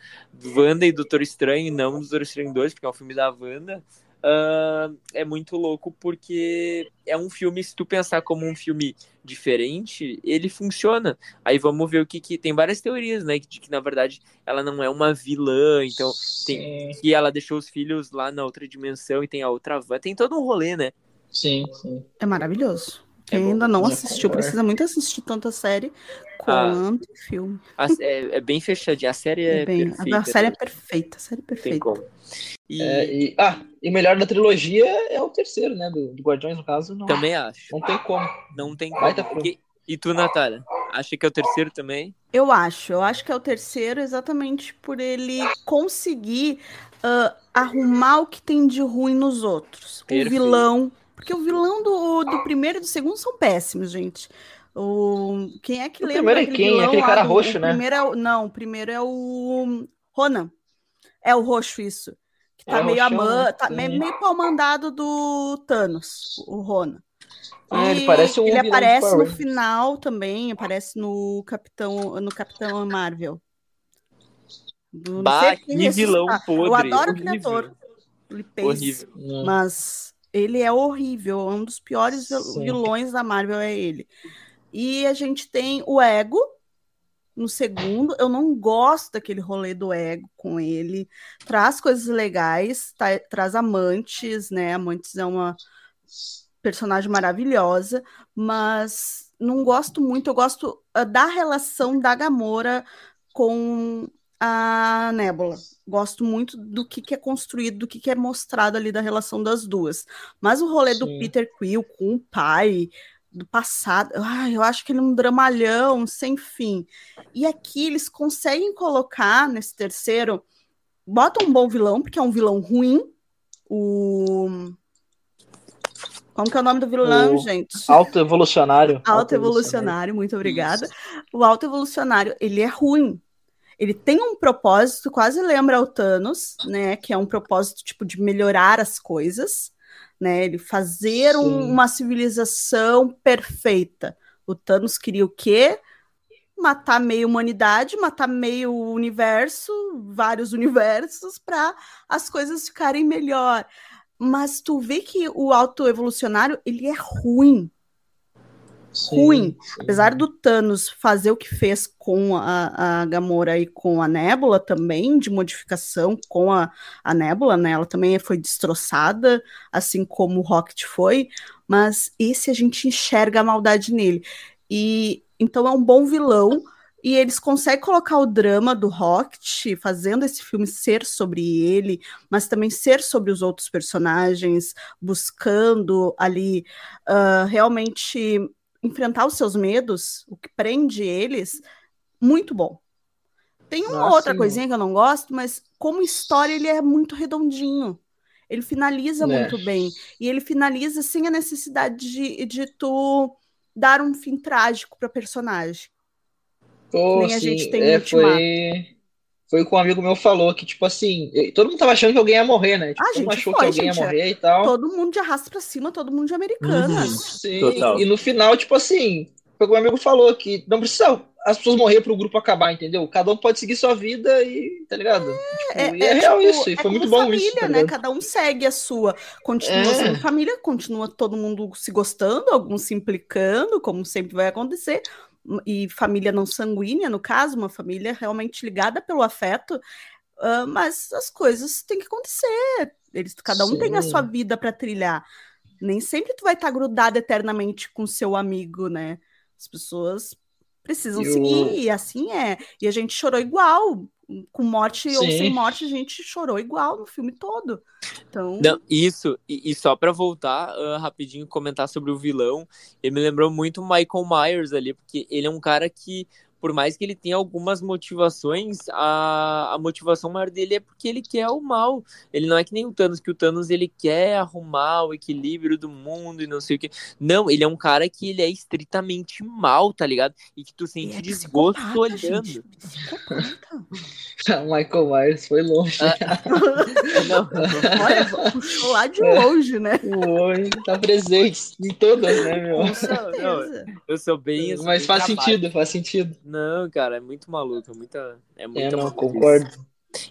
Wanda e Doutor Estranho, e não Doutor Estranho 2, porque é um filme da Wanda. Ah, é muito louco porque é um filme, se tu pensar como um filme diferente, ele funciona. Aí vamos ver o que, que tem várias teorias, né? De que na verdade ela não é uma vilã, então tem que ela deixou os filhos lá na outra dimensão e tem a outra van. Tem todo um rolê, né?
sim, sim.
É maravilhoso. Quem
É
ainda não assistiu, precisa muito assistir tanto a série
Ah.
quanto o filme.
A- é, é bem fechadinha. A série é,
É bem-
perfeita.
a série é
né?
perfeita, a série é
Tem
perfeita.
como. E
É, e, ah, e o melhor da trilogia é o terceiro, né? Do, do Guardiões, no caso. Não,
também acho.
não tem como.
Não tem como.
filme.
E, e tu, Natália? Acha que é o terceiro também?
Eu acho, eu acho que é o terceiro exatamente por ele conseguir ah, arrumar o que tem de ruim nos outros.
Perfeito.
O vilão. Porque o vilão do, do primeiro e do segundo são péssimos, gente. O, quem é que
O
lembra
primeiro é quem?
vilão
Aquele cara
do-
roxo, né?
Primeiro é não, o primeiro é o Ronan. É o roxo, isso. Que tá
É,
meio
roxão, né?
tá meio, meio pau mandado do Thanos, o Ronan.
É, ele parece um
ele aparece no final também, aparece no Capitão, no Capitão Marvel. Do-
Bah, que vilão podre.
Eu adoro o criador,
Horrível.
Hum.
mas ele é horrível, é um dos piores
Sim.
vilões da Marvel é ele. E a gente tem o Ego no segundo. Eu não gosto daquele rolê do Ego com ele. Traz coisas legais, tá- traz amantes, né? Amantes é uma personagem maravilhosa, mas não gosto muito. Eu gosto ah, da relação da Gamora com a Nebula. Gosto muito do que, que é construído, do que, que é mostrado ali da relação das duas. Mas o rolê do
Sim.
Peter Quill com o pai do passado, ai, eu acho que ele é um dramalhão sem fim. E aqui eles conseguem colocar nesse terceiro, bota um bom vilão, porque é um vilão ruim. O como que é o nome do vilão,
O
gente?
Alto evolucionário.
Alto evolucionário, muito obrigada. O alto evolucionário, ele é ruim. Ele tem um propósito, quase lembra o Thanos, né? Que é um propósito tipo de melhorar as coisas, né? Ele fazer um- uma civilização perfeita. O Thanos queria o quê? Matar meio humanidade, matar meio universo, vários universos, para as coisas ficarem melhor. Mas tu vê que o auto evolucionário ele é ruim
Sim,
ruim.
sim.
Apesar do Thanos fazer o que fez com a, a Gamora e com a Nebula também, de modificação com a, a Nebula, né? Ela também foi destroçada, assim como o Rocket foi, mas esse a gente enxerga a maldade nele. E então é um bom vilão. E eles conseguem colocar o drama do Rocket, fazendo esse filme ser sobre ele, mas também ser sobre os outros personagens, buscando ali ah, realmente enfrentar os seus medos, o que prende eles, muito bom. Tem uma
Ah,
outra
sim.
coisinha que eu não gosto, mas como história ele é muito redondinho. Ele finaliza
Né.
muito bem. E ele finaliza sem a necessidade de, de tu dar um fim trágico para personagem.
Pô,
nem a
sim,
gente tem
é,
no Ultimato.
Foi, foi com um amigo meu falou que, tipo assim, todo mundo tava achando que alguém ia morrer, né? Tipo,
Ah, gente,
achou
foi,
que alguém
gente,
ia morrer e tal.
Todo mundo de arrasta pra cima, todo mundo de americana.
Uhum.
Sim,
Total.
e no final, tipo assim, foi o que o amigo falou, que não precisa as pessoas morrer pro grupo acabar, entendeu? Cada um pode seguir sua vida e, tá ligado? Tipo, e é, real
tipo,
isso, e
é
foi muito bom
família,
isso, tá
né? Cada um segue a sua. Continua
É.
sendo família, continua todo mundo se gostando, alguns se implicando, como sempre vai acontecer. E família não sanguínea, no caso, uma família realmente ligada pelo afeto. Uh, mas as coisas têm que acontecer. Eles, cada um
Sim.
tem a sua vida para trilhar. Nem sempre tu vai estar grudado eternamente com seu amigo, né? As pessoas precisam seguir, e assim é. E a gente chorou igual. Com morte ou
Sim.
sem morte, a gente chorou igual no filme todo. Então,
Não, isso, e, e só pra voltar ah, rapidinho comentar sobre o vilão, ele me lembrou muito o Michael Myers ali, porque ele é um cara que, por mais que ele tenha algumas motivações, a, a motivação maior dele é porque ele quer o mal. Ele não é que nem o Thanos, que o Thanos ele quer arrumar o equilíbrio do mundo e não sei o que. Não, ele é um cara que ele é estritamente mal, tá ligado? E que tu sente
é
desgosto olhando.
gente.
Michael Myers foi longe.
Ah, Não,
Olha, puxou lá de
É.
longe, né?
O homem tá presente em todas, né, meu?
Com certeza.
eu sou bem. eu sou
Mas
bem
faz
dramático.
sentido, faz sentido.
Não, cara, é muito maluco, é muita. É muita
É, não,
maluquice.
concordo.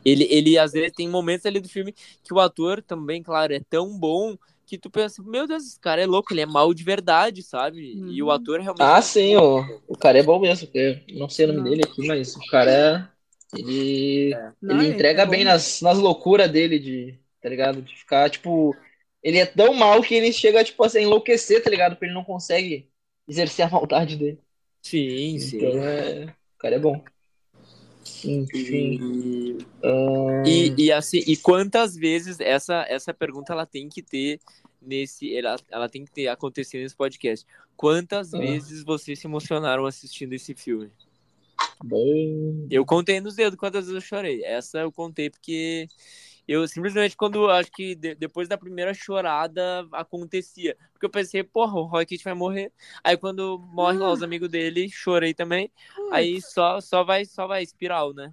Ele, ele, às vezes, tem momentos ali do filme que o ator também, claro, é tão bom que tu pensa, meu Deus, esse cara é louco, ele é mal de verdade, sabe? E o
Uhum.
ator realmente.
Ah, sim, o, o cara é bom mesmo. Eu não sei o nome
Não.
dele aqui, mas o cara é. Ele,
Não,
ele entrega
é
bem nas, nas loucuras dele, de, tá ligado? De ficar, tipo. Ele é tão mal que ele chega, tipo, assim, a enlouquecer, tá ligado? Porque ele não consegue exercer a maldade dele.
Sim, sim.
Então, é, o cara é bom. Enfim.
E,
ahn,
e, e assim, e quantas vezes essa, essa pergunta ela tem que ter nesse. Ela, ela tem que ter acontecido nesse podcast. Quantas
Ah.
vezes vocês se emocionaram assistindo esse filme? Eu contei nos dedos quantas vezes eu chorei. Essa eu contei porque eu simplesmente, quando acho que de- depois da primeira chorada acontecia. Porque eu pensei, porra, o Rocket vai morrer. Aí quando morre lá os amigos dele, chorei também. Aí só, só vai, só vai espiral, né?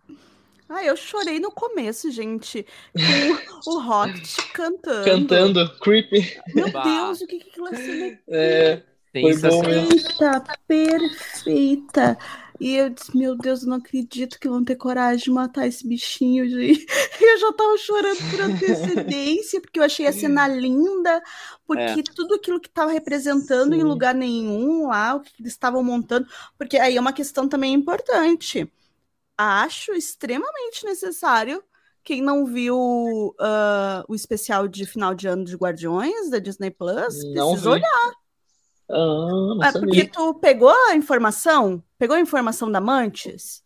Ah, eu chorei no começo, gente, com o Rocket cantando.
Cantando, creepy.
Meu
Bah.
Deus, o que que aquilo é
É, Foi bom mesmo.
perfeita, perfeita. E eu disse, meu Deus, eu não acredito que vão ter coragem de matar esse bichinho, gente. E eu já tava chorando por antecedência, porque eu achei a cena linda, porque tudo aquilo que tava representando em
Sim.
lugar nenhum lá, o que eles estavam montando, porque aí é uma questão também importante. Acho extremamente necessário. Quem não viu ah, o especial de final de ano de Guardiões da Disney Plus,
não
precisa
vi.
olhar.
Ah,
É porque tu pegou a informação? Pegou a informação da Mantis?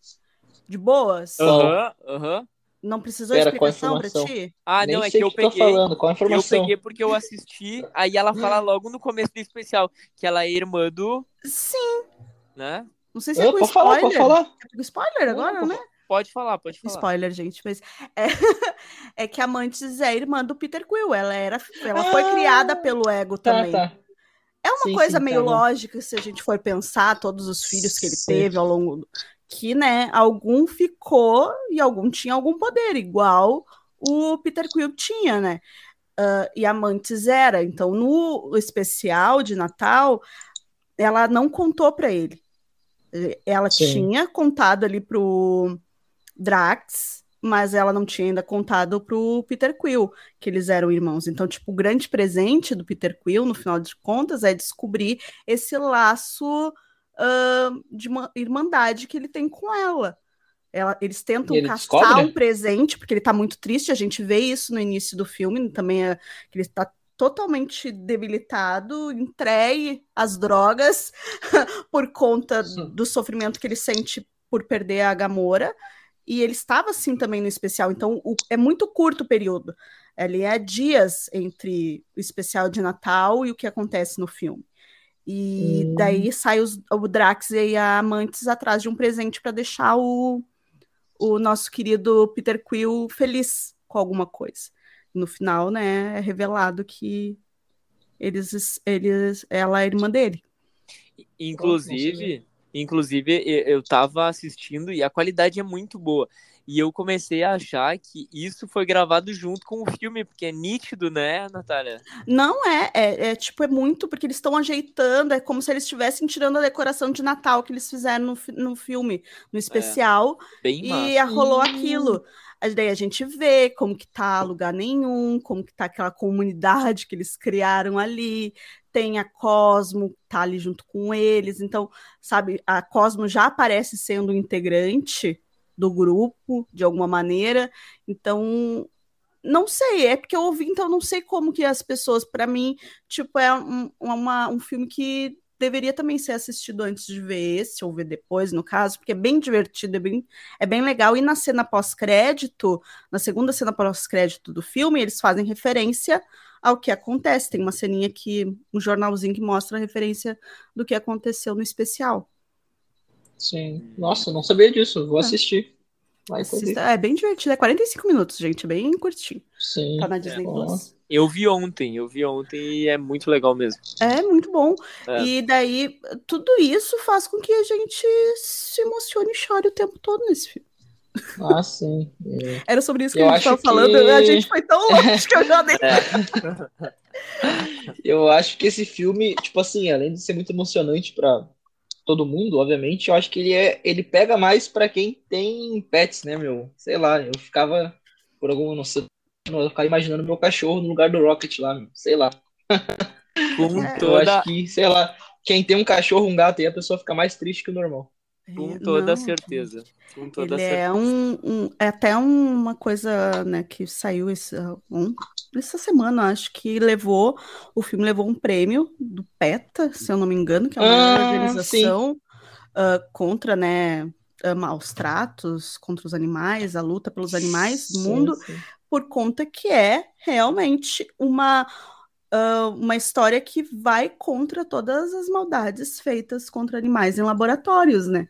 De boas?
Aham, aham.
Não precisou
Pera, qual
explicação pra
informação?
ti?
Ah,
Nem
não, é que eu
que tá
peguei.
falando, qual a
Eu
informação?
peguei porque eu assisti, aí ela fala logo no começo do especial que ela é irmã do,
Sim.
né?
Não sei se é com
pode falar,
spoiler.
pode falar.
É com spoiler agora,
Não,
né?
Pode falar, pode falar.
Spoiler, gente, mas é, é que a Mantis é irmã do Peter Quill. Ela era, ela foi
Ah,
criada pelo ego
Tá,
também.
tá.
É uma
Sim,
coisa
sim,
meio
tá
lógica se a gente for pensar todos os filhos que ele
Sim.
teve ao longo do... que, né, algum ficou e algum tinha algum poder, igual o Peter Quill tinha, né? Ah, e a Mantis era. Então, no especial de Natal, ela não contou para ele. Ela tinha contado ali pro Drax, mas ela não tinha ainda contado pro Peter Quill que eles eram irmãos. Então, tipo, o grande presente do Peter Quill, no final de contas, é descobrir esse laço ah, de uma irmandade que ele tem com ela. Ela- eles tentam
ele
caçar
descobre?
um presente, porque ele tá muito triste, a gente vê isso no início do filme, também é que ele tá totalmente debilitado, entregue às drogas por conta do sofrimento que ele sente por perder a Gamora. E ele estava assim também no especial, então o- é muito curto o período. Ele é dias entre o especial de Natal e o que acontece no filme. E
Hum.
daí sai os- o Drax e a Mantis atrás de um presente para deixar o, o nosso querido Peter Quill feliz com alguma coisa. No final, né, é revelado que eles, eles, ela é irmã dele.
Inclusive, inclusive eu tava assistindo e a qualidade é muito boa. E eu comecei a achar que isso foi gravado junto com o filme, porque é nítido, né, Natália?
Não é, é, é tipo, é muito, porque eles estão ajeitando, é como se eles estivessem tirando a decoração de Natal que eles fizeram no, no filme, no especial,
Bem
e
massa.
rolou aquilo. Aí daí a gente vê como que tá lugar nenhum, como que tá aquela comunidade que eles criaram ali, tem a Cosmo, tá ali junto com eles, então, sabe, a Cosmo já aparece sendo integrante do grupo, de alguma maneira. Então, não sei, é porque eu ouvi, então não sei como que as pessoas, para mim, tipo, é um, uma, um filme que deveria também ser assistido antes de ver esse, ou ver depois, no caso, porque é bem divertido, é bem, é bem legal. E na cena pós-crédito, na segunda cena pós-crédito do filme, eles fazem referência ao que acontece. Tem uma ceninha que, um jornalzinho que mostra a referência do que aconteceu no especial.
Sim. Nossa, não sabia disso. Vou
É.
assistir.
Assista- é bem divertido, é 45 minutos, gente, bem curtinho.
Sim.
Tá na Disney
É.
Plus.
Eu vi ontem, eu vi ontem e é muito legal mesmo.
É muito bom.
É.
E daí, tudo isso faz com que a gente se emocione e chore o tempo todo nesse filme.
Ah, sim. É.
Era sobre isso que
Eu
a gente estava falando.
que-
A gente foi tão longe que eu já nem.
Eu acho que esse filme, tipo assim, além de ser muito emocionante pra todo mundo, obviamente, eu acho que ele é, ele pega mais pra quem tem pets, né, meu? Sei lá, eu ficava por alguma não sei, eu ficava imaginando meu cachorro no lugar do Rocket lá, meu. Sei lá.
Com
É.
Eu acho que, sei lá, quem tem um cachorro, um gato, aí a pessoa fica mais triste que o normal.
Com toda
Não,
certeza. Com toda
Ele
certeza.
é um, um- é até uma coisa, né, que saiu esse, um- essa semana, acho que levou, o filme levou um prêmio do PETA, se eu não me engano, que é uma
Ah,
organização ah, contra, né, ah, maus tratos contra os animais, a luta pelos animais do mundo,
sim.
por conta que é realmente uma, ah, uma história que vai contra todas as maldades feitas contra animais em laboratórios, né?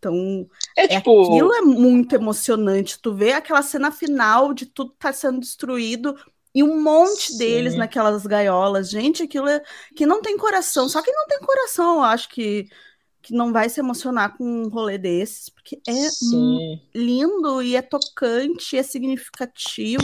Então,
É
é,
tipo,
aquilo é muito emocionante. Tu vê aquela cena final de tudo tá sendo destruído e um monte
Sim.
deles naquelas gaiolas. Gente, aquilo é que não tem coração. Só que não tem coração, eu acho que, que não vai se emocionar com um rolê desses, porque é
sim.
lindo e é tocante, é significativo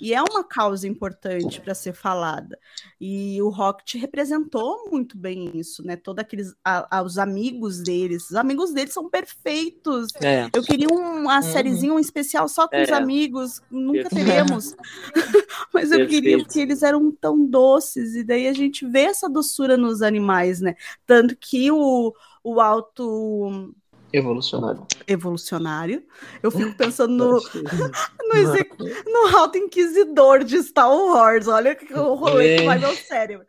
e é uma causa importante para ser falada. E o Rocket representou muito bem isso, né? Todos aqueles a- a- os amigos deles, os amigos deles são perfeitos.
É.
Eu queria uma sériezinha, um especial só com os
É.
amigos, nunca
Perfeito.
teremos. Mas eu queria
Perfeito.
porque eles eram tão doces e daí a gente vê essa doçura nos animais, né? Tanto que o o alto
Evolucionário.
evolucionário. Eu fico pensando no, no, exec- no Alto Inquisidor de Star Wars. Olha que o rolê que vai meu cérebro.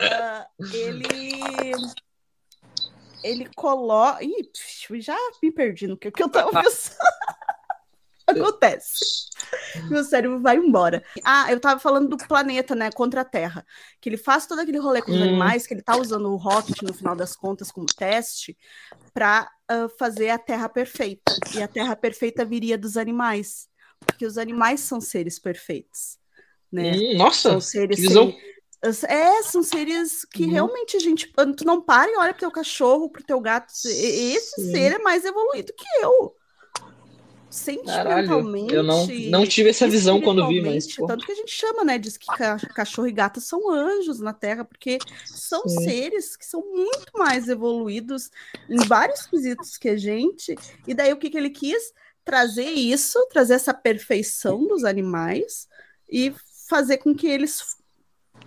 Ah, ele. Ele coloca. Ih, já me perdi no que, que eu tava pensando. Acontece. Meu cérebro vai embora. Ah, eu tava falando do planeta, né? Contra a Terra. Que ele faz todo aquele rolê com os
Hum.
animais, que ele tá usando o Rocket, no final das contas, como teste, para fazer a Terra perfeita. E a Terra perfeita viria dos animais. Porque os animais são seres perfeitos. Né?
Hum, nossa,
São seres É, são seres que
Uhum.
realmente a gente. Tu não para e olha pro teu cachorro, pro teu gato. Esse
Sim.
ser é mais evoluído que eu.
Caralho,
Sentimentalmente.
eu não, não tive essa visão quando vi, mas pô,
Tanto que a gente chama, né? Diz que ca- cachorro e gato são anjos na Terra, porque são
Sim.
seres que são muito mais evoluídos em vários quesitos que a gente. E daí o que, que ele quis? Trazer isso, trazer essa perfeição dos animais e fazer com que eles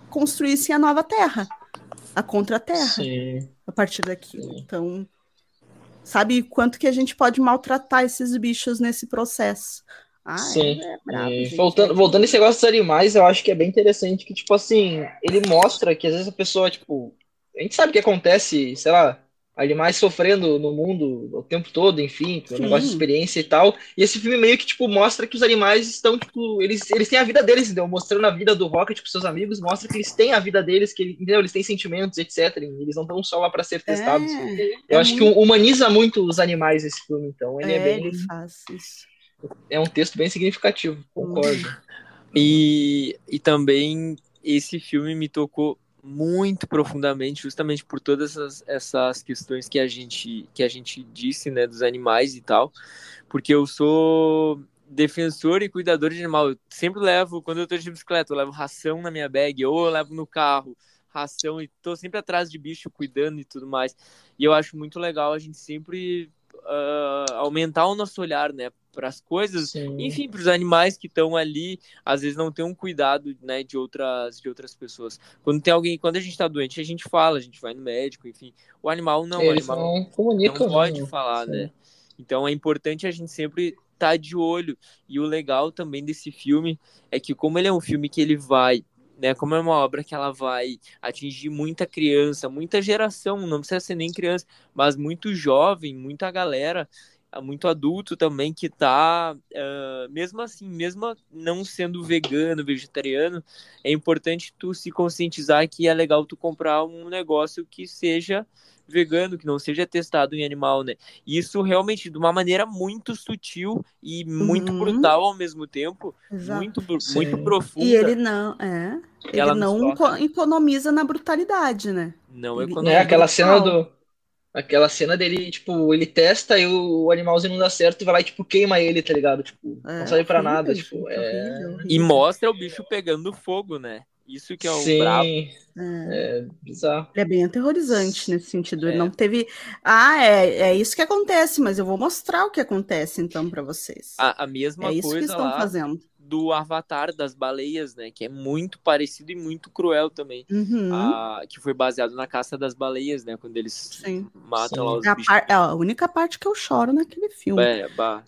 construíssem a nova Terra, a contra-terra a partir daqui.
Sim.
Então, sabe quanto que a gente pode maltratar esses bichos nesse processo? Ah,
Sim.
é, brabo,
E voltando,
é
voltando esse negócio dos animais, eu acho que é bem interessante que, tipo assim, ele mostra que às vezes a pessoa, tipo, a gente sabe que acontece, sei lá, animais sofrendo no mundo o tempo todo, enfim, um
Sim.
negócio de experiência e tal. E esse filme meio que, tipo, mostra que os animais estão, tipo, eles, eles têm a vida deles, entendeu? Mostrando a vida do Rocket pros seus amigos, mostra que eles têm a vida deles, que, entendeu? Eles têm sentimentos, etc. e Eles não estão só lá para ser testados.
É,
Eu
é
acho que
muito-
humaniza muito os animais esse filme, então ele é,
é,
bem.
ele faz isso.
É um texto bem significativo, concordo.
E, e também esse filme me tocou muito profundamente, justamente por todas essas, essas questões que a gente que a gente disse, né, dos animais e tal, porque eu sou defensor e cuidador de animal. Eu sempre levo, quando eu tô de bicicleta, eu levo ração na minha bag, ou eu levo no carro ração e tô sempre atrás de bicho cuidando e tudo mais. E eu acho muito legal a gente sempre ah, aumentar o nosso olhar, né, para as coisas
Sim.
enfim, para os animais que estão ali, às vezes não tem um cuidado, né, de outras, de outras pessoas. Quando tem alguém, quando a gente está doente, a gente fala, a gente vai no médico, enfim. O animal não, o
Eles
animal
não comunicam.
não pode
né?
falar,
Sim.
né? Então é importante a gente sempre estar de olho. E o legal também desse filme é que como ele é um filme que ele vai né, como é uma obra que ela vai atingir muita criança, muita geração, não precisa ser nem criança, mas muito jovem, muita galera, muito adulto também que tá, uh, mesmo assim, mesmo não sendo vegano, vegetariano, é importante tu se conscientizar que é legal tu comprar um negócio que seja vegano, que não seja testado em animal, né? Isso realmente de uma maneira muito sutil e muito
Uhum.
brutal ao mesmo tempo,
Exato.
muito,
Sim.
muito profunda.
E ele não, é. Ele não economiza na brutalidade, né?
Não
Ele-
economiza.
É, aquela cena do. Aquela cena dele, tipo, ele testa e o, animalzinho não dá certo e vai lá e, tipo, queima ele, tá ligado? Tipo,
É,
não serve pra
horrível,
nada. Tipo, é.
E mostra o bicho pegando fogo, né? Isso que é o
Sim,
brabo.
É.
é bizarro.
Ele é bem aterrorizante nesse sentido. Ele
É.
não teve. Ah, é, é isso que acontece, mas eu vou mostrar o que acontece então pra vocês.
A, a mesma
é isso que
coisa
estão
lá
fazendo.
Do Avatar das baleias, né? Que é muito parecido e muito cruel também.
Uhum,
Ah, que foi baseado na caça das baleias, né? Quando eles
sim.
matam
Sim.
lá os
É a,
bichos.
par- é a única parte que eu choro naquele filme.
É, bah,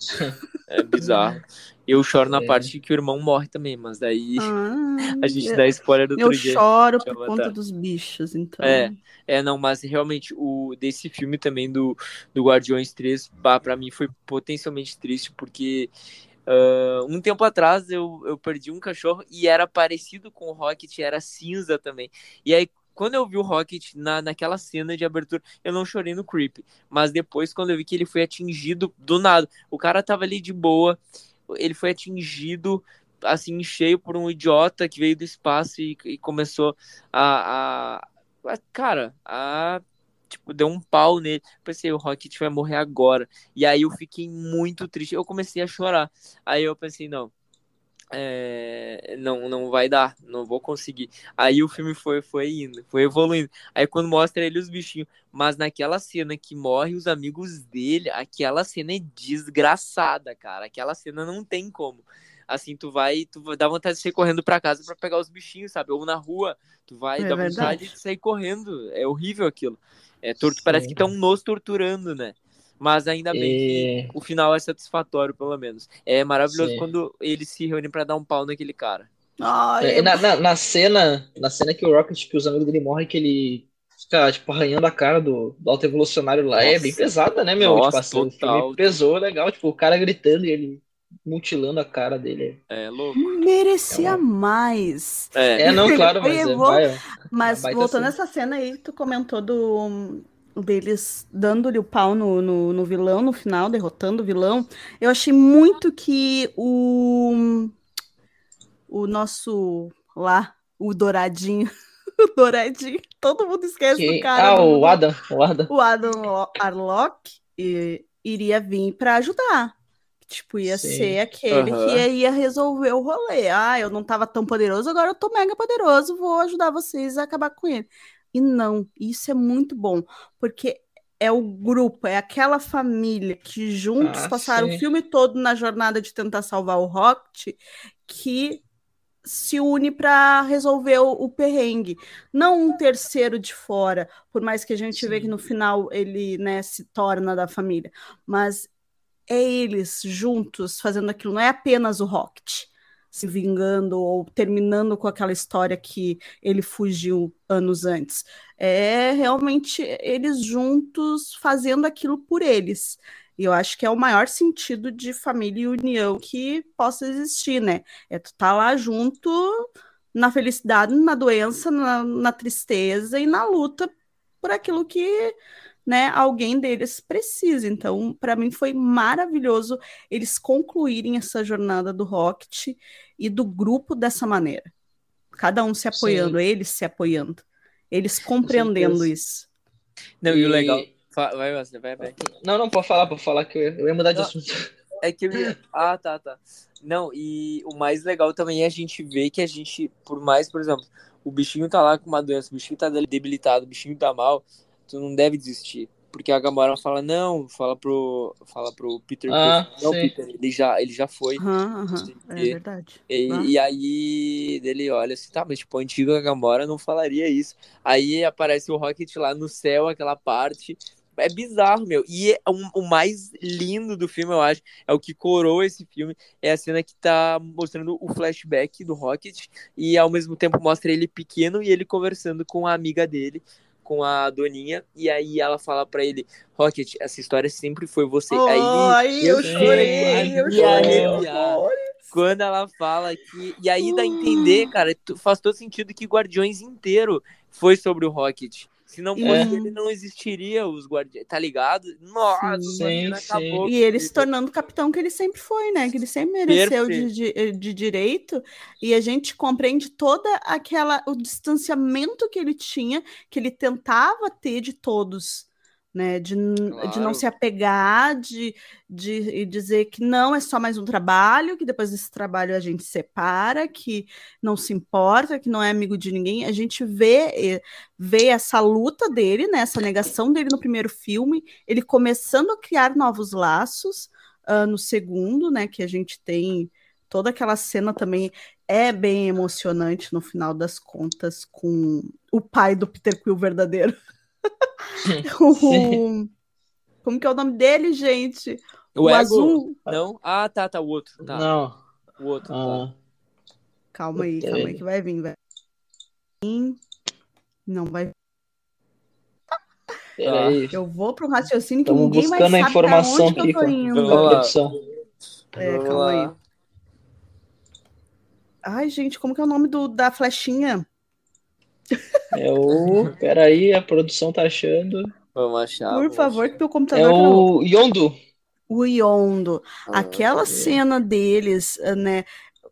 é bizarro. Eu choro na
É.
parte que o irmão morre também, mas daí
Ah,
a gente
eu,
dá spoiler do
eu
outro dia.
choro
de
por
Avatar.
conta dos bichos, então.
É. É, não, mas realmente o desse filme também do, do Guardiões 3, bah, pra mim foi potencialmente triste, porque ah, um tempo atrás eu, eu perdi um cachorro e era parecido com o Rocket, era cinza também. E aí, quando eu vi o Rocket na, naquela cena de abertura, eu não chorei no Creep, mas depois, quando eu vi que ele foi atingido do nada, o cara tava ali de boa, ele foi atingido assim cheio por um idiota que veio do espaço e, e começou a, a- a- cara, a tipo deu um pau nele. Pensei, o Rocket vai morrer agora. E aí eu fiquei muito triste. Eu comecei a chorar. Aí eu pensei, não, é, não, não vai dar, não vou conseguir. Aí o filme foi, foi indo, foi evoluindo. Aí quando mostra ele os bichinhos, mas naquela cena que morre os amigos dele, aquela cena é desgraçada, cara. Aquela cena não tem como. Assim, tu vai, tu vai- dá vontade de sair correndo pra casa pra pegar os bichinhos, sabe? Ou na rua, tu vai,
É
dá vontade de sair correndo. É horrível aquilo. É, tor- parece que estão nos torturando, né? Mas ainda bem que
E...
o final é satisfatório, pelo menos. É maravilhoso
Sim.
quando eles se reúnem pra dar um pau naquele cara.
Ai,
É, na, na, na cena, na cena que o Rocket, que os amigos dele morrem, que ele fica, tipo, arranhando a cara do, do alto evolucionário lá, é
Nossa.
bem pesada, né, meu?
Nossa,
tipo, assim,
total.
pesou legal, tipo, o cara gritando e ele mutilando a cara dele.
É louco.
merecia
É
mais.
É,
É, não, claro, mas é, vai, ó.
Mas voltando a essa cena aí, tu comentou do deles dando-lhe o pau no, no, no vilão no final, derrotando o vilão. Eu achei muito que o o nosso lá, o Douradinho, o Douradinho, todo mundo esquece
Que-
do cara.
Ah, o Adam, o Adam.
o Adam Lo- Arlock e- iria vir pra ajudar. Tipo, ia
Sim.
ser aquele
Aham.
que ia resolver o rolê. Ah, eu não tava tão poderoso, agora eu tô mega poderoso, vou ajudar vocês a acabar com ele. E não, isso é muito bom, porque é o grupo, é aquela família que juntos
Ah,
passaram
sim.
o filme todo na jornada de tentar salvar o Rocket, que se une para resolver o, o perrengue. Não um terceiro de fora, por mais que a gente vê
Sim.
que no final ele né, se torna da família, mas é eles juntos fazendo aquilo, não é apenas o Rocket se vingando ou terminando com aquela história que ele fugiu anos antes. É realmente eles juntos fazendo aquilo por eles. E eu acho que é o maior sentido de família e união que possa existir, né? É tu tá lá junto na felicidade, na doença, na, na tristeza e na luta por aquilo que né, alguém deles precisa. Então, para mim foi maravilhoso eles concluírem essa jornada do Rocket e do grupo dessa maneira. Cada um se apoiando, eles se apoiando, eles compreendendo isso.
Não, e o legal. Vai, Wesley, vai, vai.
Não, não, pode falar, pode falar que eu ia, eu ia mudar de
Não.
assunto.
É que eu ia... Ah, tá, tá. Não, e o mais legal também é a gente ver que a gente, por mais, por exemplo, o bichinho tá lá com uma doença, o bichinho tá debilitado, o bichinho tá mal, tu não deve desistir. Porque a Gamora fala, não, fala pro, fala pro Peter,
Ah,
não,
sim.
Peter, ele já, ele já foi.
É
e-
verdade.
E, e aí dele olha assim, tá, mas tipo, a antiga Gamora não falaria isso. Aí aparece o Rocket lá no céu, aquela parte, é bizarro, meu. E é um- o mais lindo do filme, eu acho, é o que coroa esse filme, é a cena que tá mostrando o flashback do Rocket e ao mesmo tempo mostra ele pequeno e ele conversando com a amiga dele, com a Doninha, e aí ela fala pra ele, Rocket, essa história sempre foi você.
Ai,
aí
eu
Sim,
chorei, eu chorei.
quando ela fala que. E aí dá a entender, cara, tu- faz todo sentido que Guardiões inteiro foi sobre o Rocket. Se não fosse
É.
ele, não existiria os Guardiões. Tá ligado? Nossa,
Sim.
Sim,
acabou.
E ele se tornando o capitão que ele sempre foi, né? Que ele sempre mereceu de, de, de direito. E a gente compreende toda aquela o distanciamento que ele tinha, que ele tentava ter de todos, né? De, n- de não
Claro.
se apegar, de, de e dizer que não é só mais um trabalho, que depois desse trabalho a gente separa, que não se importa, que não é amigo de ninguém. A gente vê, eh, vê essa luta dele, né? Essa negação dele no primeiro filme ele começando a criar novos laços ah, no segundo, né? Que a gente tem toda aquela cena também é bem emocionante no final das contas com o pai do Peter Quill verdadeiro. o... Como que é o nome dele, gente?
O, Ego?
azul.
Não? Ah, tá, tá. O outro. Tá.
Não.
O outro. tá.
Ah,
Calma aí, calma aí que vai vir, vai. Não vai.
peraí.
Eu vou para um raciocínio que
Estamos
ninguém mais
buscando a informação
onde que eu
aqui
tô indo.
Vamos lá.
produção.
É, calma aí.
lá.
Ai, gente, como que é o nome do, da flechinha?
É o. Peraí, a produção tá achando.
Vamos achar.
Por
vamos
favor,
achar.
que meu computador
É o Yondo.
O Yondo.
Ah,
Aquela cena deles, eh, né?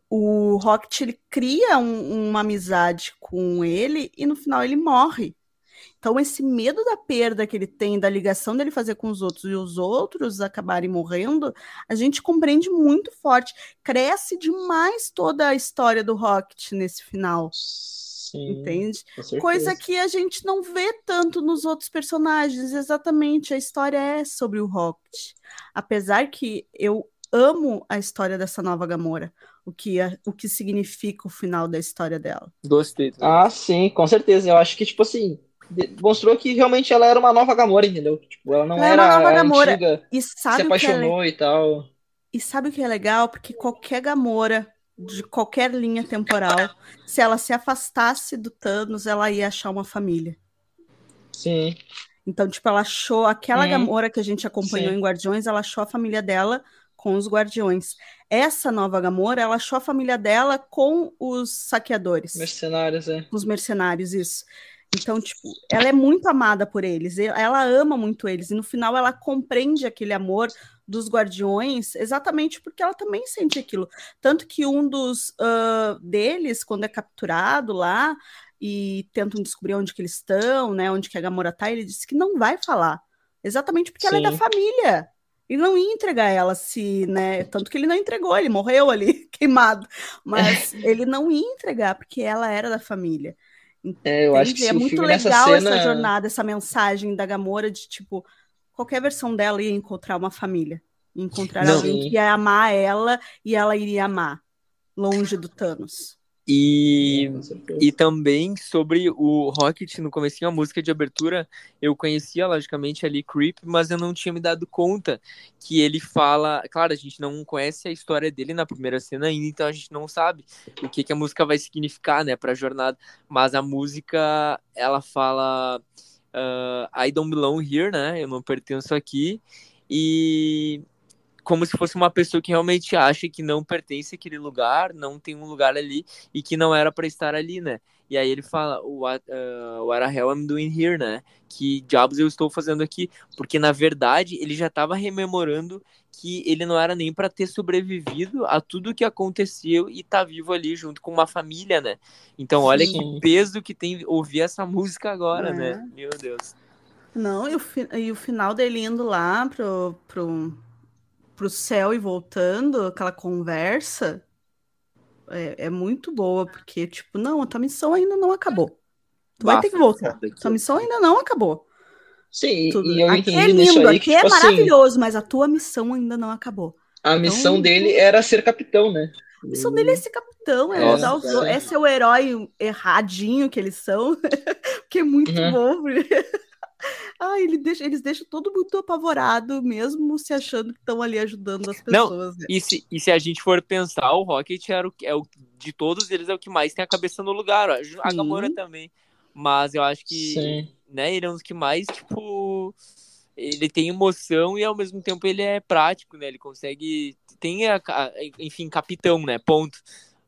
O Rocket ele cria um- uma amizade com ele e no final ele morre. Então, esse medo da perda que ele tem, da ligação dele fazer com os outros e os outros acabarem morrendo, a gente compreende muito forte. Cresce demais toda a história do Rocket nesse final,
Sim,
entende? Coisa que a gente não vê tanto nos outros personagens. Exatamente, a história é sobre o Rocket. Apesar que eu amo a história dessa nova Gamora, o que, é- o que significa o final da história dela.
Gostei.
Ah, sim, com certeza. Eu acho que, tipo assim, demonstrou que realmente ela era uma nova Gamora, entendeu? Tipo, ela não
Ela é
era
uma nova Gamora.
antiga
E
se
sabe, que é, le-
apaixonou e tal.
e sabe o que é legal? Porque qualquer Gamora de qualquer linha temporal, se ela se afastasse do Thanos, ela ia achar uma família.
Sim,
Então, tipo, ela achou aquela
Hum,
Gamora que a gente acompanhou
sim.
em Guardiões, ela achou a família dela com os Guardiões. Essa nova Gamora, ela achou a família dela com os saqueadores,
mercenários, é.
os mercenários, isso. Então, tipo, ela é muito amada por eles, ela ama muito eles, e no final ela compreende aquele amor dos Guardiões exatamente porque ela também sente aquilo. Tanto que um dos ah, deles, quando é capturado lá, e tentam descobrir onde que eles estão, né, onde que a Gamora tá, ele disse que não vai falar. Exatamente porque ela é da
Sim.
família. E não ia entregar ela se, né, tanto que ele não entregou, ele morreu ali queimado, mas ele não ia entregar porque ela era da família.
É, eu acho que
é muito legal
cena.
essa jornada, essa mensagem da Gamora de tipo, qualquer versão dela ia encontrar uma família, ia encontrar
Não.
alguém que ia amar ela e ela iria amar, longe do Thanos.
E
certeza.
E também sobre o Rocket, no comecinho, a música de abertura, eu conhecia, logicamente, ali Creep, mas eu não tinha me dado conta que ele fala... Claro, a gente não conhece a história dele na primeira cena ainda, então a gente não sabe o que, que a música vai significar, né, pra jornada. Mas a música, ela fala... ah, I don't belong here, né, eu não pertenço aqui. E como se fosse uma pessoa que realmente acha que não pertence àquele lugar, não tem um lugar ali e que não era para estar ali, né? E aí ele fala, what, uh, what the hell I'm doing here, né? Que diabos eu estou fazendo aqui? Porque na verdade ele já estava rememorando que ele não era nem para ter sobrevivido a tudo que aconteceu e tá vivo ali junto com uma família, né? Então olha
Sim.
que peso que tem ouvir essa música agora,
É.
né? Meu Deus.
Não, e o, e o final dele indo lá pro, pro, pro céu e voltando, aquela conversa, é, é muito boa, porque, tipo, não, a tua missão ainda não acabou. Tu vai ter que voltar. Tua missão ainda não acabou.
Sim,
Tudo-
e eu
aqui é lindo,
aí
aqui é
tipo assim,
maravilhoso, mas a tua missão ainda não acabou.
a missão
Então-
dele era ser capitão, né?
A missão dele é ser capitão, é os outros. É ser o herói erradinho que eles são, que é muito
Uhum.
bom. Ah, ele deixa, eles deixam todo mundo apavorado, mesmo se achando que estão ali ajudando as
Não,
pessoas. né?
E se, e se a gente for pensar, o Rocket era o, é o de todos eles é o que mais tem a cabeça no lugar. ó. A
Sim.
Gamora também. Mas eu acho que
Sim.
né, ele é um dos que mais, tipo, ele tem emoção e ao mesmo tempo ele é prático, né? Ele consegue tem a, a- enfim, capitão, né? Ponto.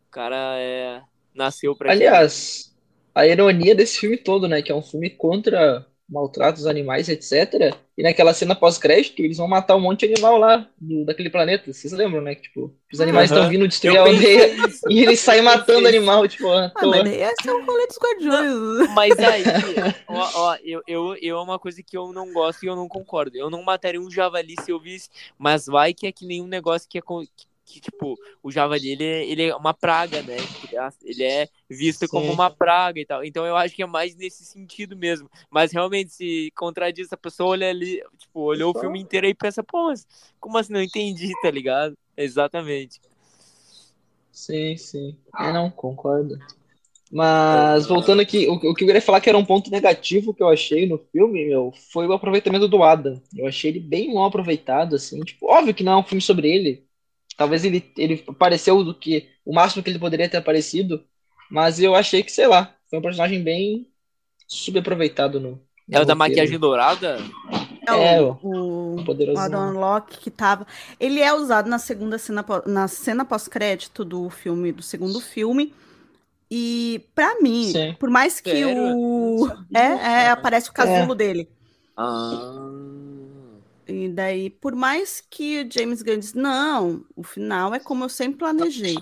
O cara é nasceu pra
Aliás, a ironia desse filme todo, né? Que é um filme contra maltratos animais, etc. E naquela cena pós-crédito, eles vão matar um monte de animal lá do- daquele planeta. Vocês lembram, né? Que, tipo, os animais estão vindo destruir
Eu
a aldeia
isso.
e eles saem matando animal, tipo,
Ah, mas esse é o rolê dos guardiões.
Mas aí, ó, ó, eu, eu, eu é uma coisa que eu não gosto e eu não concordo. Eu não mataria um javali se eu visse, mas vai que é que nem um negócio que é com- que, tipo, o javali ele, é- ele é uma praga, né? Ele é visto como
Sim.
uma praga e tal. Então eu acho que é mais nesse sentido mesmo. Mas realmente, se contradiz, a pessoa olha ali, tipo, olhou o
Só-
filme inteiro e pensa, pô, mas como assim? Não entendi, tá ligado? Exatamente.
Sim, sim. É, não, concordo. Mas voltando aqui, o, o que eu queria falar que era um ponto negativo que eu achei no filme, meu, foi o aproveitamento do Adam. Eu achei ele bem mal aproveitado, assim. Tipo, óbvio que não é um filme sobre ele. Talvez ele, ele apareceu do que o máximo que ele poderia ter aparecido, mas eu achei que, sei lá, foi um personagem bem subaproveitado no, no
É o da maquiagem dourada?
É,
o, o, o
Poderosão.
Adam Locke que tava. Ele é usado na segunda cena, na cena pós-crédito do filme, do segundo filme. E, pra mim,
Sim.
por mais que
Sério?
O. É, é, aparece o casulo dele.
Ah.
E daí, por mais que o James Gunn diz, não, o final é como eu sempre planejei.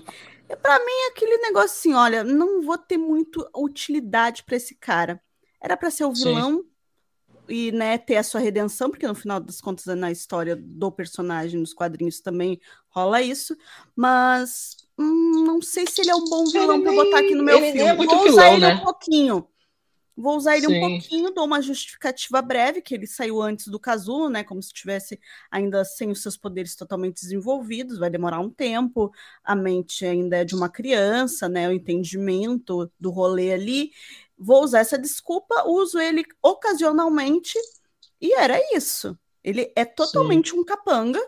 E pra mim, é aquele negócio assim, olha, não vou ter muito utilidade pra esse cara. Era pra ser o
Sim.
vilão e, né, ter a sua redenção, porque no final das contas, na história do personagem, nos quadrinhos também rola isso. Mas hum, não sei se ele é um bom vilão pra
nem-
botar aqui no meu
ele nem
filme.
é muito
Vou usar
vilão,
ele
né?
um pouquinho. Vou usar ele um
Sim.
pouquinho, dou uma justificativa breve, que ele saiu antes do casulo, né? Como se estivesse ainda sem os seus poderes totalmente desenvolvidos, vai demorar um tempo, a mente ainda é de uma criança, né? O entendimento do rolê ali. Vou usar essa desculpa, uso ele ocasionalmente, e era isso. Ele é totalmente um capanga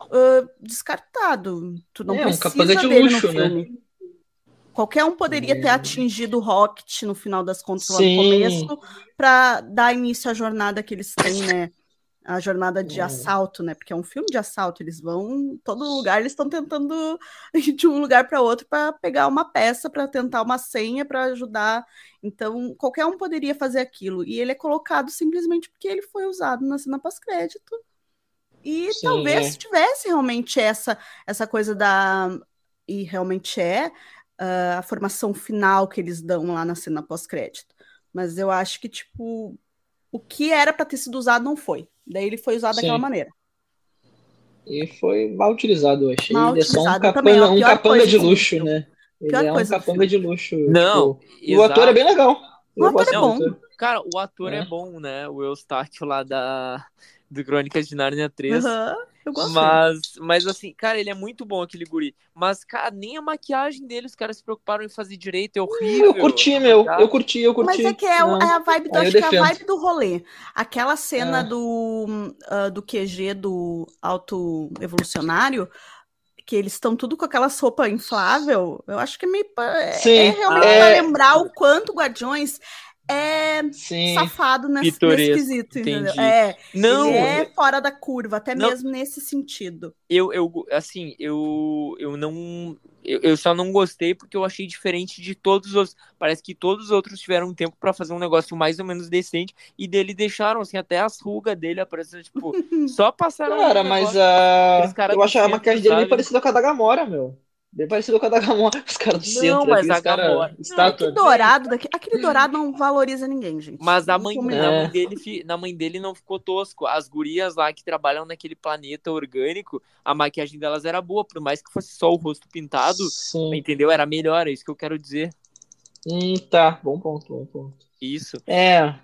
ah, descartado. Tu não
É, um
precisa
capanga de luxo, né?
Qualquer um poderia ter atingido o Rocket no final das contas lá
Sim.
no começo para dar início à jornada que eles têm, né? A jornada de
É.
assalto, né? Porque é um filme de assalto, eles vão todo lugar, eles estão tentando ir de um lugar para outro para pegar uma peça, para tentar uma senha, para ajudar. Então, qualquer um poderia fazer aquilo. E ele é colocado simplesmente porque ele foi usado na cena pós-crédito. E
Sim,
talvez
é.
tivesse realmente essa essa coisa da e realmente é ah, a formação final que eles dão lá na cena pós-crédito. Mas eu acho que, tipo, o que era para ter sido usado não foi. Daí ele foi usado
Sim.
daquela maneira.
E foi mal utilizado, eu achei.
Mal
ele é só um capanga,
também, é a
um capanga de luxo,
filme.
né? Ele
Pior
é um capanga de luxo.
Não,
tipo, e o ator é bem legal.
O ator é bom.
ator.
Cara, o ator é,
É.
bom, né? O Eustáquio lá da do Crônicas de Nárnia 3.
Aham, eu gosto.
Mas, mas assim, cara, ele é muito bom aquele guri. Mas, cara, nem a maquiagem dele os caras se preocuparam em fazer direito. É horrível.
Eu curti, meu.
tá?
Eu curti, eu
Mas
curti.
é que é,
Não.
é a vibe do, acho que é a vibe do rolê. Aquela cena
É.
do, ah, do QG do auto evolucionário, que eles estão tudo com aquela sopa inflável, eu acho que é meio. pa- É,
Sim,
é realmente
é.
pra lembrar o quanto Guardiões é
Sim.
safado nesse, nesse quesito, entendeu? É,
Não,
é fora da curva, até
Não.
mesmo nesse sentido.
eu, eu, assim, eu, eu não. Eu, eu só não gostei porque eu achei diferente de todos os outros. Parece que todos os outros tiveram tempo pra fazer um negócio mais ou menos decente e dele deixaram, assim, até as rugas dele aparecendo, tipo, só passaram.
Cara,
um
mas a. Eu acho a maquiagem dele bem parecida com a da Gamora, meu. Bem parecido com a da Gamora. Os caras do
Não,
centro.
mas
aqueles
a
cara
Gamora-
Estátua.
Que dourado, daqui, aquele dourado não valoriza ninguém, gente.
Mas a mãe, na,
É.
mãe dele, na mãe dele não ficou tosco. As gurias lá que trabalham naquele planeta orgânico, a maquiagem delas era boa, por mais que fosse só o rosto pintado,
Sim.
entendeu? Era melhor, é isso que eu quero dizer.
Hum, tá. Bom ponto, bom ponto.
Isso.
É.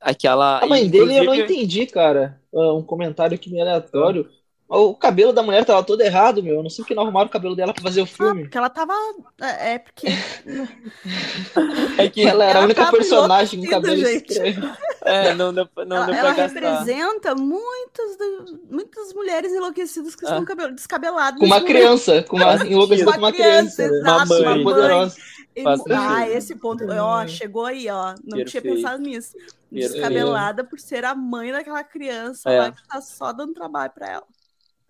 Aquela.
A mãe dele eu não entendi, cara. Ah, Um comentário aqui meio aleatório. O cabelo da mulher tava todo errado, meu. Eu não sei porque não arrumaram o cabelo dela pra fazer o
Ah,
filme.
porque ela tava. É é porque.
É que
Ela era
Ela
a única personagem com cabelo
gente.
estranho.
é, não deu, não
ela
deu
ela
pra gastar.
representa muitas, do- muitas mulheres enlouquecidas que
Ah.
estão cabelo, descabeladas.
Com uma criança, com uma enlouquecida
Uma
com uma
criança,
uma mãe.
poderosa.
E-
Faz
ah, esse ponto, ó, chegou aí, ó. Não tinha
Perfeito.
pensado nisso.
Perfeito.
Descabelada por ser a mãe daquela criança
É.
lá que tá só dando trabalho pra ela.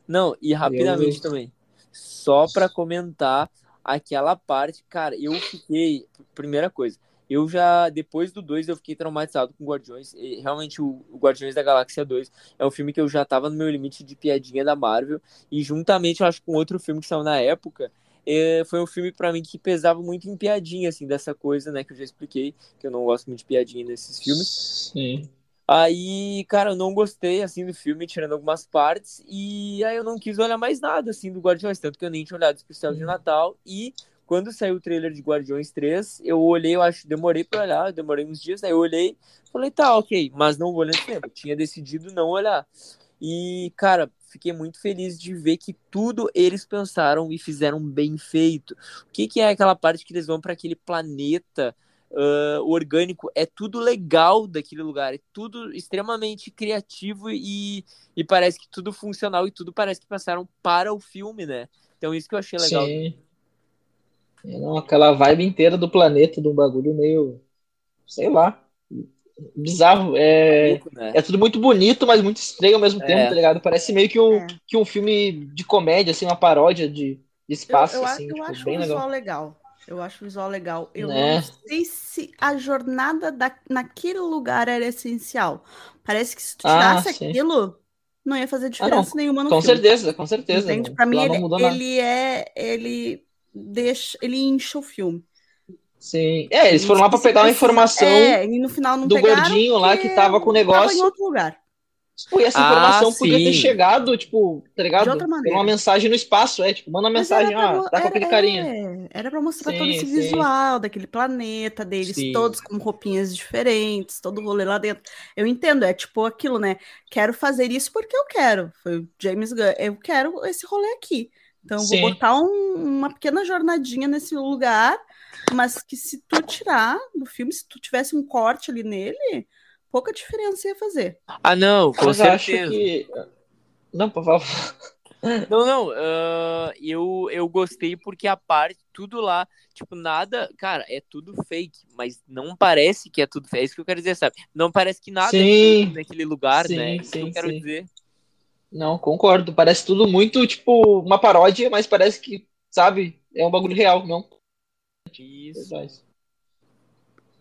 Não, e rapidamente
Realmente.
também. Só pra comentar aquela parte, cara, eu fiquei. Primeira coisa, eu já, depois do 2, eu fiquei traumatizado com Guardiões. E, realmente, o, o Guardiões da Galáxia 2 é um filme que eu já tava no meu limite de piadinha da Marvel. E juntamente, eu acho, com outro filme que saiu na época. é, foi um filme pra mim que pesava muito em piadinha, assim, dessa coisa, né, que eu já expliquei, que eu não gosto muito de piadinha nesses filmes.
Sim.
Aí, cara, eu não gostei, assim, do filme, tirando algumas partes, e aí eu não quis olhar mais nada, assim, do Guardiões, tanto que eu nem tinha olhado o especial de Natal, e quando saiu o trailer de Guardiões 3, eu olhei, eu acho, demorei pra olhar, demorei uns dias, aí eu olhei, falei, tá, ok, mas não vou olhar tempo, eu tinha decidido não olhar. E, cara, fiquei muito feliz de ver que tudo eles pensaram e fizeram bem feito. O que que é aquela parte que eles vão para aquele planeta ah, orgânico? É tudo legal daquele lugar, é tudo extremamente criativo e, e parece que tudo funcional e tudo parece que passaram para o filme, né? Então isso que eu achei legal.
Sim. É, não, aquela vibe inteira do planeta, de um bagulho meio. Sei lá. Bizarro. É,
Maluco, né?
é tudo muito bonito, mas muito estranho ao mesmo tempo,
É.
tá ligado? Parece meio que um,
É.
que um filme de comédia, assim, uma paródia de, de
Eu,
espaço,
eu, a-
assim,
eu
tipo,
acho
bem
o visual
legal.
legal. Eu acho o visual legal. Eu
Né?
não sei se a jornada da, naquele lugar era essencial. Parece que se tu
Ah,
tirasse
sim.
aquilo, não ia fazer diferença nenhuma no
Com
filme.
certeza, com certeza.
Entende? Pra mim, ele, ele é. Ele deixa. Ele incha o filme.
Sim. É, eles foram lá pra
Se
pegar uma informação
É, e no final não
do
pegaram
gordinho lá que tava com o
Tava em
negócio.
outro lugar.
Pô, e essa
Ah,
informação podia ter chegado, tipo, tá ligado?
De outra maneira.
uma mensagem no espaço, é, tipo, manda uma mensagem, ó,
mo-
tá com aquele carinha.
é, era pra mostrar todo
Sim,
esse
sim.
visual daquele planeta deles,
Sim.
todos com roupinhas diferentes, todo o rolê lá dentro. Eu entendo, é tipo aquilo, né? Quero fazer isso porque eu quero. Foi o James Gunn. Eu quero esse rolê aqui. Então, vou botar um- uma pequena jornadinha nesse lugar, mas que se tu tirar do filme, se tu tivesse um corte ali nele, pouca diferença ia fazer.
Ah, não, com
Mas
certeza.
que. Não, por favor.
Não, não, ah, eu, eu gostei porque a parte, tudo lá, tipo, nada, cara, é tudo fake, mas não parece que é tudo fake, é isso que eu quero dizer, sabe? Não parece que nada é
Sim.
fake naquele lugar,
Sim,
né? Isso que
sim,
eu quero
sim.
dizer.
Não, concordo. Parece tudo muito, tipo, uma paródia, mas parece que, sabe, é um bagulho real, não.
Isso.
Verdade.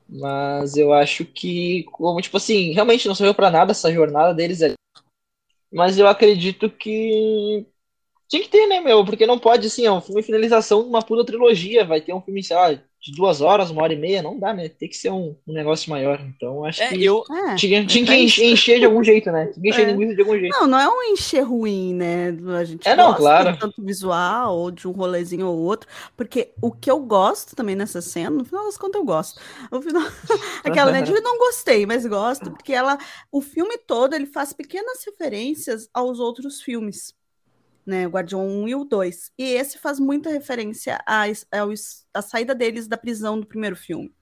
Mas eu acho que, como, tipo assim, realmente não serviu pra nada essa jornada deles ali. Mas eu acredito que tinha que ter, né, meu? Porque não pode, assim, é um filme finalização de uma puta trilogia. Vai ter um filme, sei lá, de duas horas, uma hora e meia. Não dá, né? Tem que ser um, um negócio maior. Então, acho
É,
que
eu,
É,
tinha, que encher, encher de algum jeito, né? Tinha que encher
É.
linguiça de algum jeito.
Não, não é um encher ruim, né? A gente
É, não,
gosta
claro.
de tanto visual ou de um rolezinho ou outro, porque o que eu gosto também nessa cena, no final das contas eu gosto. O final, aquela né, de eu não gostei, mas gosto, porque ela, o filme todo ele faz pequenas referências aos outros filmes, né? O Guardião 1 e o 2. E esse faz muita referência à, à saída deles da prisão do primeiro filme.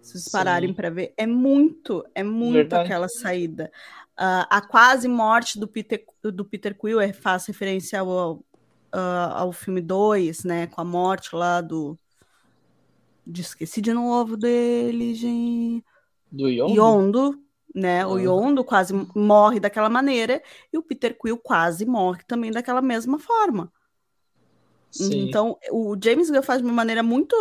Se vocês
Sim.
pararem para ver, é muito, é muito
Verdade.
aquela saída. Ah, a quase morte do Peter, do Peter Quill é- faz referência ao, ao, ah, ao filme 2, né? Com a morte lá do. de- Esqueci de novo dele, gente.
Do Yondo?
Yondo, né? O
Ah.
Yondo quase morre daquela maneira e o Peter Quill quase morre também daquela mesma forma.
Sim.
Então, o James Gunn faz de uma maneira muito,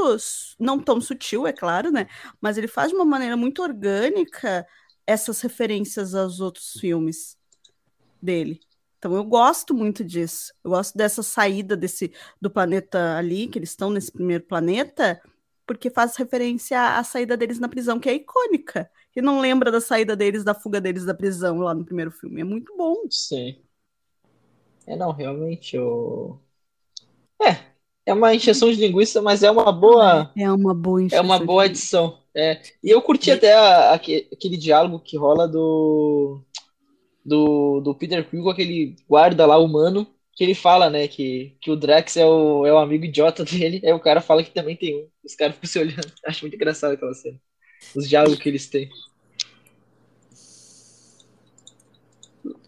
não tão sutil, é claro, né? Mas ele faz de uma maneira muito orgânica essas referências aos outros filmes dele. Então, eu gosto muito disso. Eu gosto dessa saída desse do planeta ali, que eles estão nesse primeiro planeta, porque faz referência à saída deles na prisão, que é icônica. Quem não lembra da saída deles, da fuga deles da prisão lá no primeiro filme? É muito bom.
Sim. É, não, realmente, eu... É, é uma encheção de linguiça, mas é uma boa,
É uma boa
é uma boa edição. É, e eu curti até a- aque- aquele diálogo que rola do... do, do Peter Quill com aquele guarda lá humano, que ele fala, né, que, que o Drax é o, é o amigo idiota dele, aí o cara fala que também tem um. Os caras ficam se olhando. Acho muito engraçado aquela cena. Os diálogos que eles têm.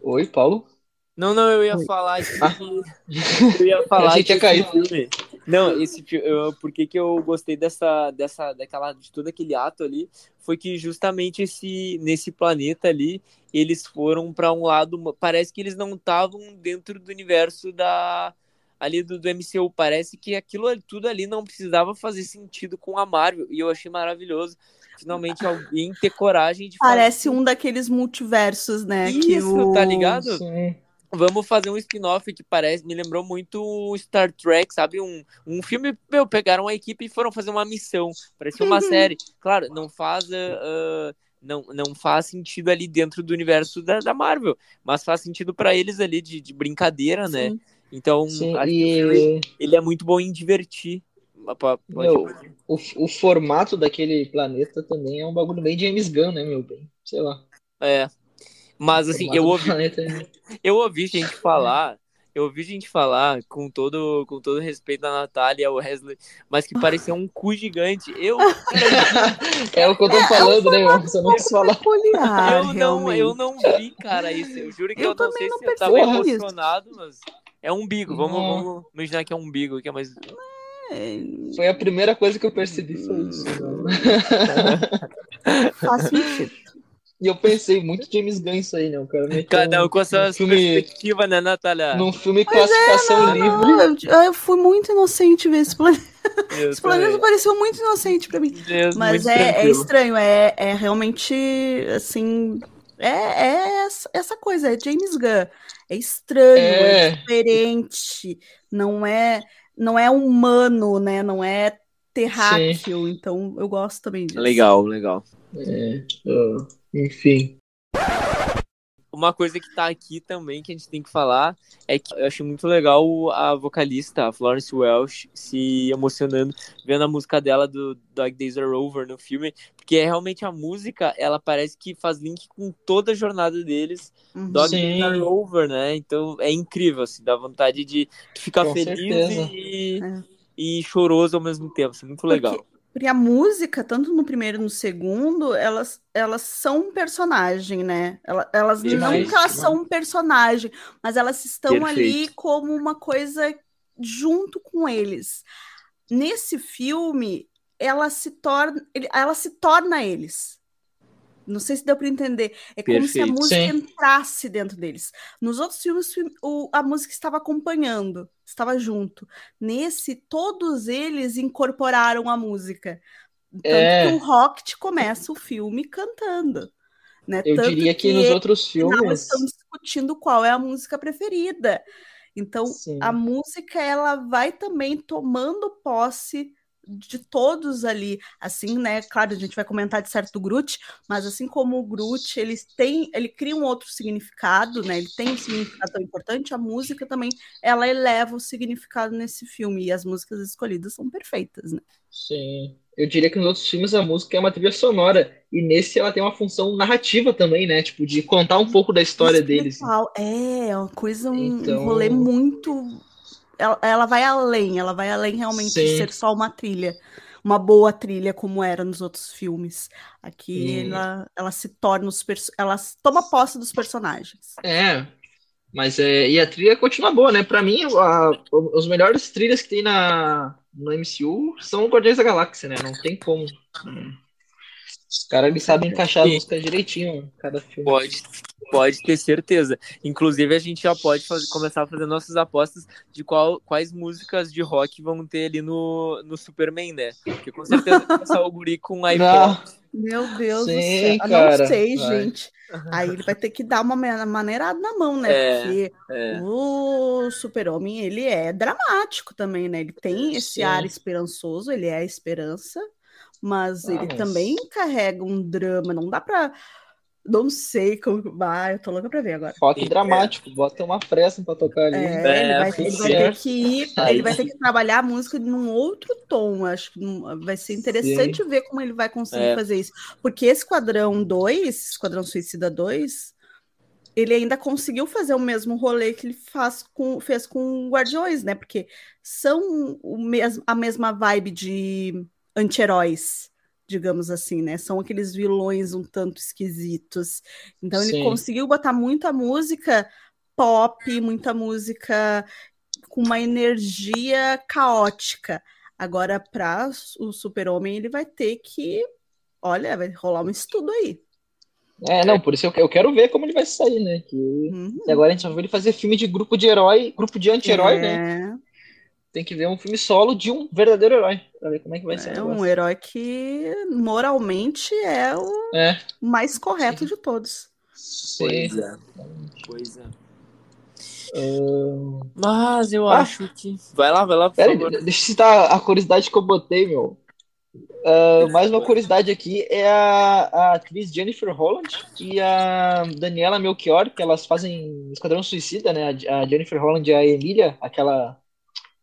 Oi, Paulo?
Não, não, eu ia
Oi.
falar que
Ah.
eu ia falar
ia
esse
cair.
filme. Não, esse filme, eu, por que que eu gostei dessa dessa daquela de todo aquele ato ali foi que justamente esse nesse planeta ali eles foram pra um lado, parece que eles não estavam dentro do universo da ali do, do MCU, parece que aquilo ali- tudo ali não precisava fazer sentido com a Marvel e eu achei maravilhoso finalmente alguém ter coragem de
Parece
fazer
um daqueles multiversos, né? que
Isso,
o...
tá ligado?
Sim.
Vamos fazer um spin-off que parece, me lembrou muito o Star Trek, sabe? Um, um filme, meu, pegaram a equipe e foram fazer uma missão. Parecia uma série. Claro, não faz. ah, não, não faz sentido ali dentro do universo da, da Marvel, mas faz sentido pra eles ali de, de brincadeira, né?
Sim.
Então,
Sim, e
ele é muito bom em divertir. Pode- pode-
Meu, o, o formato daquele planeta também é um bagulho bem James Gunn, né, meu bem? Sei lá.
É. Mas assim, eu ouvi,
planeta é-
Eu ouvi gente falar, eu ouvi gente falar com todo, com todo respeito à Natália e ao Wesley, mas que parecia um cu gigante. Eu,
É o que eu tô falando, né, meu? Você não quis falar.
peculiar,
eu, não, eu não vi, cara, isso. Eu juro que eu,
Eu
não
também
sei
não
se eu tava
percebi isso.
emocionado, mas é um umbigo. Vamos,
Não.
vamos imaginar que é um umbigo, que é mais.
É,
Foi a primeira coisa que eu percebi, foi isso.
faz sentido.
E eu pensei, muito James Gunn isso aí, né? O cara
Cada um com a sua
filme,
perspectiva, né, Natália?
num filme classificação livre.
Não, eu, eu fui muito inocente ver esse planeta. Esse planeta pareceu muito inocente pra mim.
Deus,
Mas é, é estranho, é, é realmente assim. É, é essa- essa coisa, é James Gunn. É estranho, é,
É.
diferente, não é, não é humano, né? Não é terráqueo. Então eu gosto também disso.
Legal, legal.
É, ó, enfim.
Uma coisa que tá aqui também que a gente tem que falar é que eu achei muito legal a vocalista, a Florence Welch, se emocionando vendo a música dela do Dog Days Are Over no filme, porque é realmente a música, ela parece que faz link com toda a jornada deles,
Uhum.
Dog
Sim.
Days Are Over, né? Então é incrível, assim, dá vontade de ficar
Com
feliz
certeza.
e,
É.
e choroso ao mesmo tempo, assim, muito legal.
Porque a música, tanto no primeiro e no segundo, elas, elas são um personagem, né? Ela- Elas,
Demais,
elas
né?
são um personagem, mas elas estão ali
Perfeito.
como uma coisa junto com eles. Nesse filme, ela se torna, ela se torna eles. Não sei se deu para entender. É como se a
Perfeito.
música
Sim.
entrasse dentro deles. Nos outros filmes, o- a música estava acompanhando, estava junto. Nesse, todos eles incorporaram a música. Tanto
É.
que o Rocket começa o filme cantando. Né?
Eu
Tanto
diria que nos
eles,
outros filmes.
estão discutindo qual é a música preferida. Então,
Sim.
a música ela vai também tomando posse de todos ali, assim, né? Claro, a gente vai comentar de certo do Groot, mas assim como o Groot, ele tem, ele cria um outro significado, né? Ele tem um significado tão importante, a música também, ela eleva o significado nesse filme e as músicas escolhidas são perfeitas, né?
Sim. Eu diria que nos outros filmes a música é uma trilha sonora. E nesse ela tem uma função narrativa também, né? Tipo, de contar um pouco da história deles.
É, é uma coisa, um, um
Então-
rolê muito. Ela, ela vai além, ela vai além realmente de
Sim.
ser só uma trilha, uma boa trilha como era nos outros filmes. Aqui ela, ela se torna os ela toma posse dos personagens.
É. Mas é. E a trilha continua boa, né? Pra mim, a- os melhores trilhas que tem na, no MCU são o Guardiões da Galáxia, né? Não tem como. Hum. Os caras eles sabem encaixar as
Sim.
músicas direitinho cada filme.
Pode, pode ter certeza. Inclusive, a gente já pode fazer- começar a fazer nossas apostas de qual, quais músicas de rock vão ter ali no, no Superman, né? Porque com certeza vai começar o guri com
Não.
iPod.
Meu Deus do
Sim,
céu. Ah,
cara,
não sei,
vai.
gente. Aí ele vai ter que dar uma ma- maneirada na mão, né?
É,
Porque
É,
o Super-Homem, ele é dramático também, né? Ele tem esse
Sim.
ar esperançoso, ele é a esperança, mas
Ah,
ele
mas-
também carrega um drama, não dá pra... Não sei como... Ah, eu tô louca pra ver agora.
Rock
Sim,
dramático, bota uma pressa pra tocar ali.
É,
É,
ele, vai, ele vai ter que ir, ele vai ter que trabalhar a música num outro tom. Acho que vai ser interessante ver como ele vai conseguir
É.
fazer isso. Porque Esquadrão 2, Esquadrão Suicida 2, ele ainda conseguiu fazer o mesmo rolê que ele faz com, fez com Guardiões, né? Porque são o mes a mesma vibe de anti-heróis, digamos assim, né? São aqueles vilões um tanto esquisitos. Então ele
Sim.
conseguiu botar muita música pop, muita música com uma energia caótica. Agora, para o Super-Homem, ele vai ter que. Olha, vai rolar um estudo aí.
É, não, por isso eu, quero ver como ele vai sair, né? Que
Uhum.
agora a gente só viu ele fazer filme de grupo de herói, grupo de anti-herói, né?
É.
Tem que ver um filme solo de um verdadeiro herói, pra ver como é que vai ser. o
É um herói que moralmente é o
É,
mais correto de todos.
sim.
Pois é. É. Mas eu
Ah.
acho que. Vai lá, vai lá, por
Pera,
favor.
aí, deixa eu citar a curiosidade que eu botei, meu. Ah, mais uma curiosidade aqui é a, a atriz Jennifer Holland e a Daniela Melchior, que elas fazem Esquadrão Suicida, né? A, a Jennifer Holland e a Emília, aquela.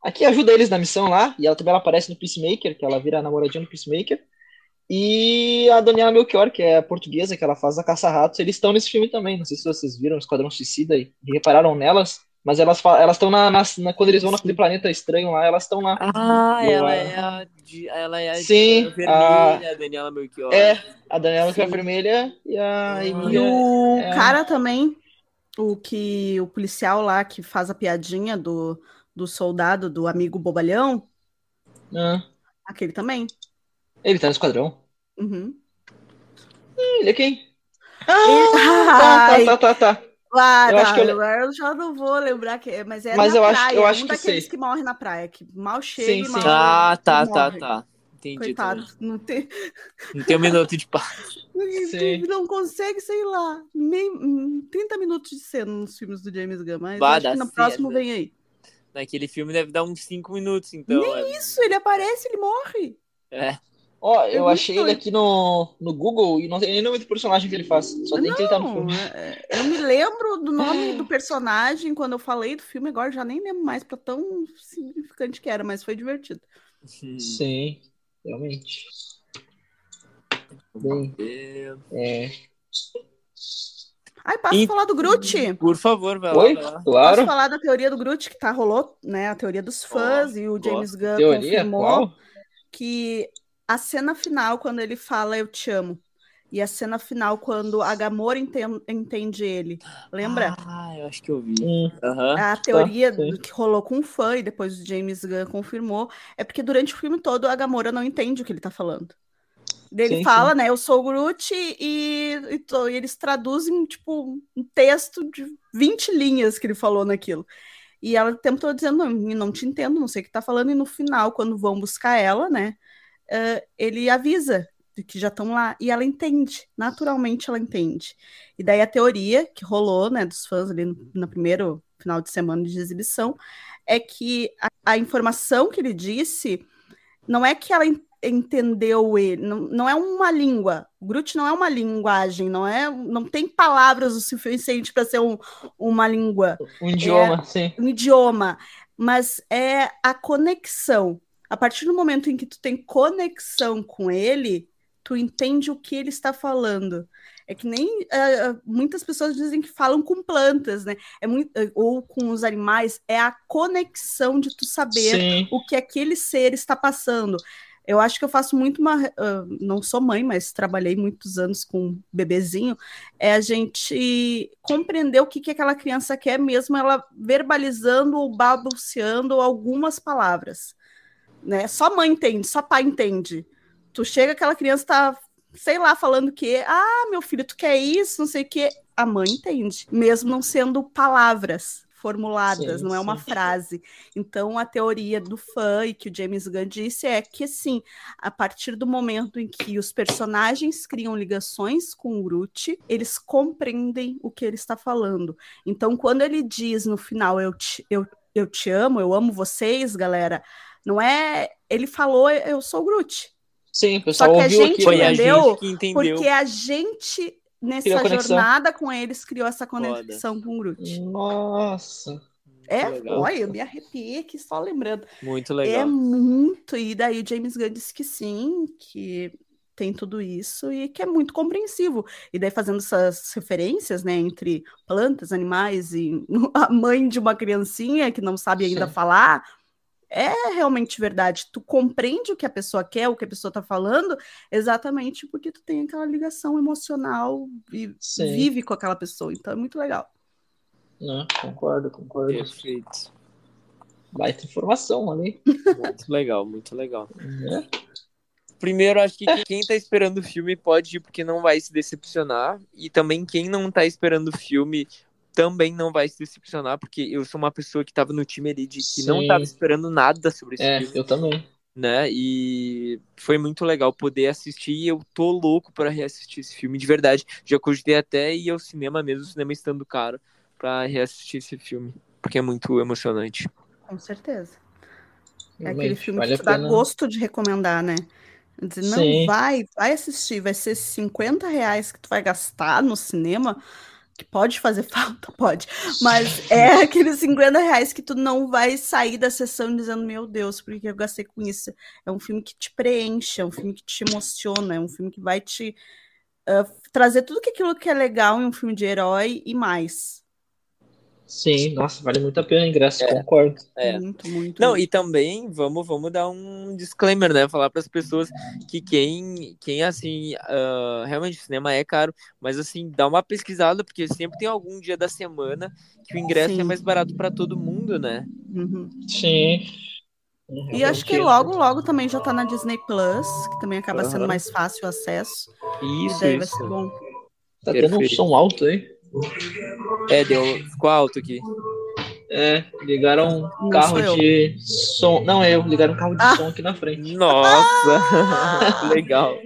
Aqui ajuda eles na missão lá, e ela também ela aparece no Peacemaker, que ela vira a namoradinha no Peacemaker. E a Daniela Melchior, que é a portuguesa, que ela faz a Caça-Ratos, eles estão nesse filme também. Não sei se vocês viram Esquadrão Suicida e repararam nelas, mas elas elas estão na, na- na- quando eles vão naquele planeta estranho lá, elas estão lá.
Ah, ela é a. de- Ela é a
Sim,
vermelha, a Daniela Melchior.
É, a Daniela que é
Sim.
vermelha e a
Ah.
E o
é.
cara também, o que o policial lá que faz a piadinha do, do soldado, do amigo bobalhão,
Ah,
aquele também.
ele tá no esquadrão.
Uhum.
Ih, Ele é quem? Ah,
Ai,
tá, tá, tá, tá.
ah,
eu acho que eu
eu já não vou lembrar que é, mas é
Mas
na
eu acho-
praia,
eu
é
acho
um
que
daqueles
sei.
que morre na praia, que mal chega
Sim,
e
sim.
mal
Ah, tá, tá,
morre.
tá. Entendi.
Coitado,
também.
não tem,
Não tem um minuto de paz.
Sim.
não consegue, sei lá, nem hum, 30 minutos de cena nos filmes do James Gunn, mas acho que no próximo vem aí.
Naquele filme deve dar uns 5 minutos, então. é-
Isso, ele aparece, ele morre.
É.
Ó,
É
eu
muito
achei ele aqui no, no Google e não tem nem nome do personagem que ele faz. Só tem que ele tá no
Não,
filme.
é- é- eu me lembro do nome do personagem quando eu falei do filme, agora já nem lembro mais pra tão significante que era, mas foi divertido.
Sim, realmente. Bem, é.
Ai, posso
E-
falar do Groot?
Por favor, vai
Oi?
lá. Vai lá.
Posso
Claro.
falar da teoria do Groot que tá rolou, né? A teoria dos fãs e o James Gunn
Teoria?
confirmou
Qual?
que a cena final quando ele fala eu te amo e a cena final quando a Gamora enten- entende ele, lembra?
Ah, eu acho que eu vi.
Hum.
A teoria
sim.
do que rolou com o fã e depois o James Gunn confirmou é porque durante o filme todo a Gamora não entende o que ele tá falando. Ele
Sim,
fala, né? Eu sou o Groot e, e, e eles traduzem, tipo, um texto de 20 linhas que ele falou naquilo. E ela o tempo todo dizendo, não, não te entendo, não sei o que tá falando. E no final, quando vão buscar ela, né? eh, ele avisa de que já estão lá. E ela entende, naturalmente ela entende. E daí a teoria que rolou, né, dos fãs ali no, no primeiro final de semana de exibição, é que a, a informação que ele disse não é que ela entendeu ele, não, não é uma língua. O Groot não é uma linguagem, não é, não tem palavras o suficiente para ser um- uma língua
um idioma, sim.
um idioma, mas é a conexão. A partir do momento em que tu tem conexão com ele, tu entende o que ele está falando. É que nem ah, muitas pessoas dizem que falam com plantas, né? É muito, ou com os animais, é a conexão de tu saber
Sim.
o que aquele ser está passando. Eu acho que eu faço muito uma. ah, não sou mãe, mas trabalhei muitos anos com um bebezinho. É a gente compreender o que, que aquela criança quer, mesmo ela verbalizando ou balbuciando algumas palavras. Né? Só mãe entende, só pai entende. Tu chega, aquela criança tá, sei lá, falando que, ah, meu filho, tu quer isso, não sei o quê. A mãe entende, mesmo não sendo palavras formuladas,
Sim,
não é uma
sim.
frase. Então, a teoria do fã e que o James Gunn disse é que, assim, a partir do momento em que os personagens criam ligações com o Groot, eles compreendem o que ele está falando. Então, quando ele diz no final, eu te, eu, eu te amo, eu amo vocês, galera, não é. Ele falou, eu sou o Groot.
Sim, o
Só
pessoal
que a gente
aqui.
Foi a
entendeu?
gente que entendeu.
Porque a gente, nessa
Criou conexão.
jornada com eles, criou essa conexão com o Groot.
Nossa.
É, olha, eu me arrepiei aqui só lembrando.
Muito
É
legal.
muito. E daí o James Gunn disse que sim, que tem tudo isso e que é muito compreensivo. E daí fazendo essas referências, né, entre plantas, animais e a mãe de uma criancinha que não sabe ainda
Sim.
falar, é realmente verdade. Tu compreende o que a pessoa quer, o que a pessoa tá falando, exatamente porque tu tem aquela ligação emocional e
Sim.
vive com aquela pessoa. Então é muito legal.
Não, concordo, concordo.
Perfeito.
Baita informação ali.
Muito legal, muito legal.
né?
Primeiro, acho que quem tá esperando o filme pode ir porque não vai se decepcionar. E também quem não tá esperando o filme também não vai se decepcionar, porque eu sou uma pessoa que tava no time ali de que não
Sim.
tava esperando nada sobre esse
É,
filme,
eu também.
né? E foi muito legal poder assistir e eu tô louco pra reassistir esse filme, de verdade. Já cogitei até ir ao cinema mesmo, o cinema estando caro, pra reassistir esse filme, porque é muito emocionante.
Com certeza. É
Realmente,
aquele filme
vale
que dá gosto de recomendar, né? Dizer, não,
Sim.
vai, vai assistir, vai ser 50 reais que tu vai gastar no cinema, que pode fazer falta, pode, mas é aqueles 50 reais que tu não vai sair da sessão dizendo, meu Deus, por que eu gastei com isso? É um filme que te preenche, é um filme que te emociona, é um filme que vai te ah, trazer tudo aquilo que é legal em um filme de herói e mais.
Sim, nossa, vale muito a pena o ingresso, concordo.
É.
Muito, muito.
Não,
muito.
e também vamos, vamos dar um disclaimer, né? Falar para as pessoas que quem, quem assim, ah, realmente o cinema é caro, mas assim, dá uma pesquisada, porque sempre tem algum dia da semana que o ingresso
Sim.
é mais barato para todo mundo, né?
Uhum.
Sim.
E acho que logo, logo também já tá na Disney Plus, que também acaba sendo
Aham.
mais fácil o acesso. e
Isso,
daí vai
isso.
ser bom.
Tá tendo um som alto aí.
É, deu, ficou alto aqui.
É, ligaram um carro
eu.
de som. Não, é eu, ligaram um carro de
Ah.
som aqui na frente.
Nossa, legal.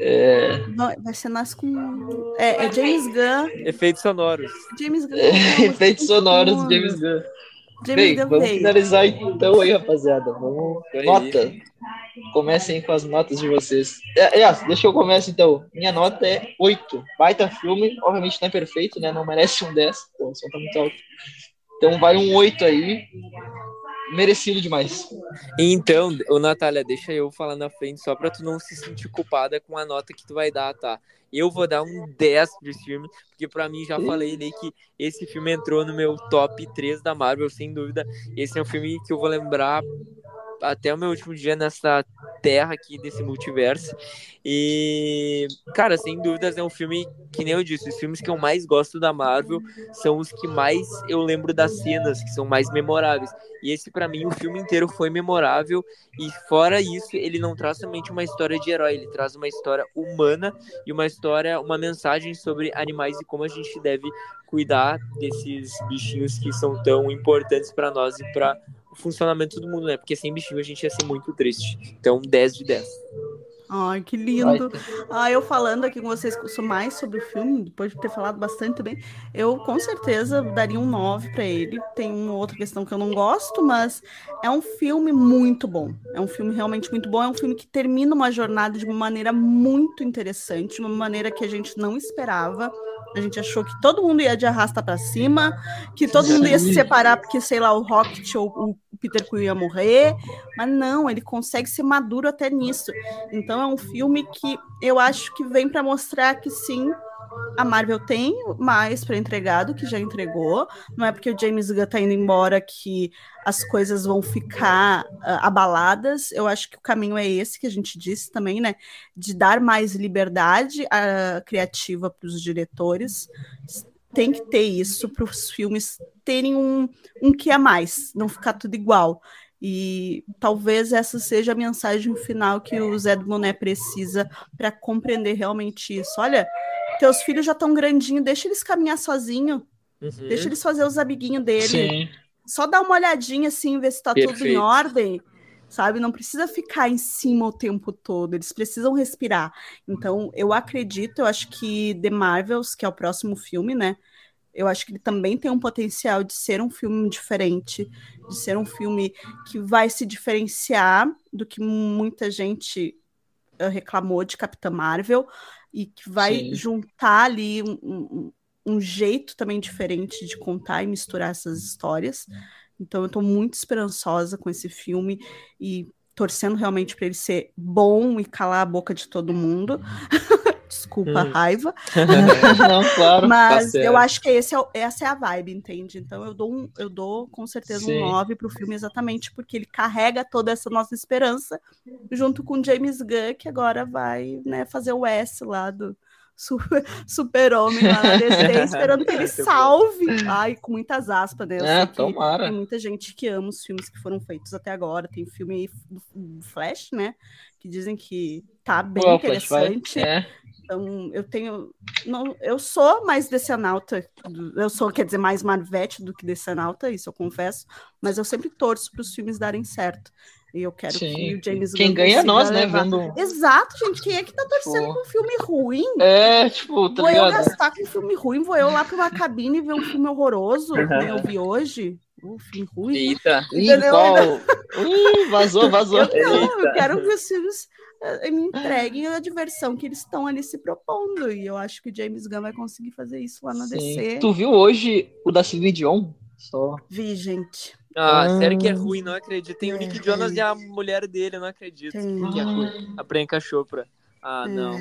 É,
Não, vai ser nós com. É, é James Gunn.
Efeitos sonoros.
James Gunn.
efeitos sonoros James Gunn. Bem, vamos
veio.
finalizar então aí, rapaziada. Vamos. Nota. Comecem com as notas de vocês. É, é, deixa eu começar então. Minha nota é 8. Baita filme. Obviamente não é perfeito, né? Não merece um 10. Pô, o som tá muito alto. Então vai um 8 aí. Merecido demais.
Então, ô Natália, deixa eu falar na frente só pra tu não se sentir culpada com a nota que tu vai dar, tá? Eu vou dar um 10 pra esse filme, porque pra mim já falei ali que esse filme entrou no meu top 3 da Marvel, sem dúvida. Esse é um filme que eu vou lembrar até o meu último dia nessa terra aqui desse multiverso. E, cara, sem dúvidas é um filme que nem eu disse, os filmes que eu mais gosto da Marvel são os que mais eu lembro das cenas, que são mais memoráveis. E esse pra mim o filme inteiro foi memorável e fora isso, ele não traz somente uma história de herói, ele traz uma história humana e uma história, uma mensagem sobre animais e como a gente deve cuidar desses bichinhos que são tão importantes pra nós e para o funcionamento do mundo, né? Porque sem bichinho a gente ia ser muito triste. Então, 10 de 10.
Ai, que lindo. Ah, eu falando aqui com vocês sou mais sobre o filme, depois de ter falado bastante também, eu com certeza daria um 9 para ele. Tem uma outra questão que eu não gosto, mas é um filme muito bom. É um filme realmente muito bom. É um filme que termina uma jornada de uma maneira muito interessante, de uma maneira que a gente não esperava. A gente achou que todo mundo ia de arrasta para cima, que todo mundo ia se separar porque, sei lá, o Rocket ou o Peter Quill ia morrer, mas não, ele consegue ser maduro até nisso. Então é um filme que eu acho que vem para mostrar que sim, a Marvel tem mais para entregar do que já entregou. Não é porque o James Gunn tá indo embora que as coisas vão ficar uh, abaladas. Eu acho que o caminho é esse que a gente disse também, né? De dar mais liberdade uh, criativa para os diretores. Tem que ter isso para os filmes terem um, um que a mais, não ficar tudo igual. E talvez essa seja a mensagem final que o Zé do Moné precisa para compreender realmente isso. Olha, teus filhos já estão grandinhos, deixa eles caminhar sozinho,
Uhum.
deixa eles fazer os amiguinhos dele.
Sim.
Só dá uma olhadinha assim, ver se tá tudo em
Perfeito.
ordem, sabe? Não precisa ficar em cima o tempo todo, eles precisam respirar. Então, eu acredito, eu acho que The Marvels, que é o próximo filme, né? Eu acho que ele também tem um potencial de ser um filme diferente, de ser um filme que vai se diferenciar do que muita gente uh, reclamou de Capitã Marvel e que vai
Sim.
juntar ali um, um, um jeito também diferente de contar e misturar essas histórias. Então eu tô muito esperançosa com esse filme e torcendo realmente para ele ser bom e calar a boca de todo mundo. Desculpa a
Hum.
raiva.
Não, claro.
Mas
certo.
eu acho que esse é, essa é a vibe, entende? Então eu dou, um, eu dou com certeza
Sim.
um 9 pro filme exatamente porque ele carrega toda essa nossa esperança junto com James Gunn, que agora vai né, fazer o S lá do super- super-homem lá na DC, esperando que ele salve. Ai, com muitas aspas, né? Eu
É, tomara.
Tem muita gente que ama os filmes que foram feitos até agora. Tem filme do Flash, né? Que dizem que tá bem
Pô, Flash vai-
interessante.
É,
Então, eu tenho. Não, eu sou mais decenalta. Eu sou, quer dizer, mais Marvete do que decenalta, isso eu confesso. Mas eu sempre torço para os filmes darem certo. E eu quero
Sim.
que o James
Quem
Gunn
ganha é nós, né?
levar.
Vendo.
Exato, gente. Quem é que tá torcendo
Pô.
com um filme ruim?
É, tipo, tá
Vou eu
ligado?
gastar com um filme ruim, vou eu lá para uma cabine e ver um filme horroroso, que nem eu vi hoje. Um filme ruim.
Eita.
Ih, qual? Ih, vazou, vazou.
Eu não, eu quero que os filmes me entreguem a diversão que eles estão ali se propondo. E eu acho que o James Gunn vai conseguir fazer isso lá na
Sim.
DC.
Tu viu hoje o da Celine Dion? Só.
Vi, gente.
Ah,
Ah.
sério que é ruim, não acredito. Tem o
É,
Nick Jonas
é.
e a mulher dele, eu não acredito
Tem.
que é ruim. A Priyanka Chopra. Ah,
É.
não.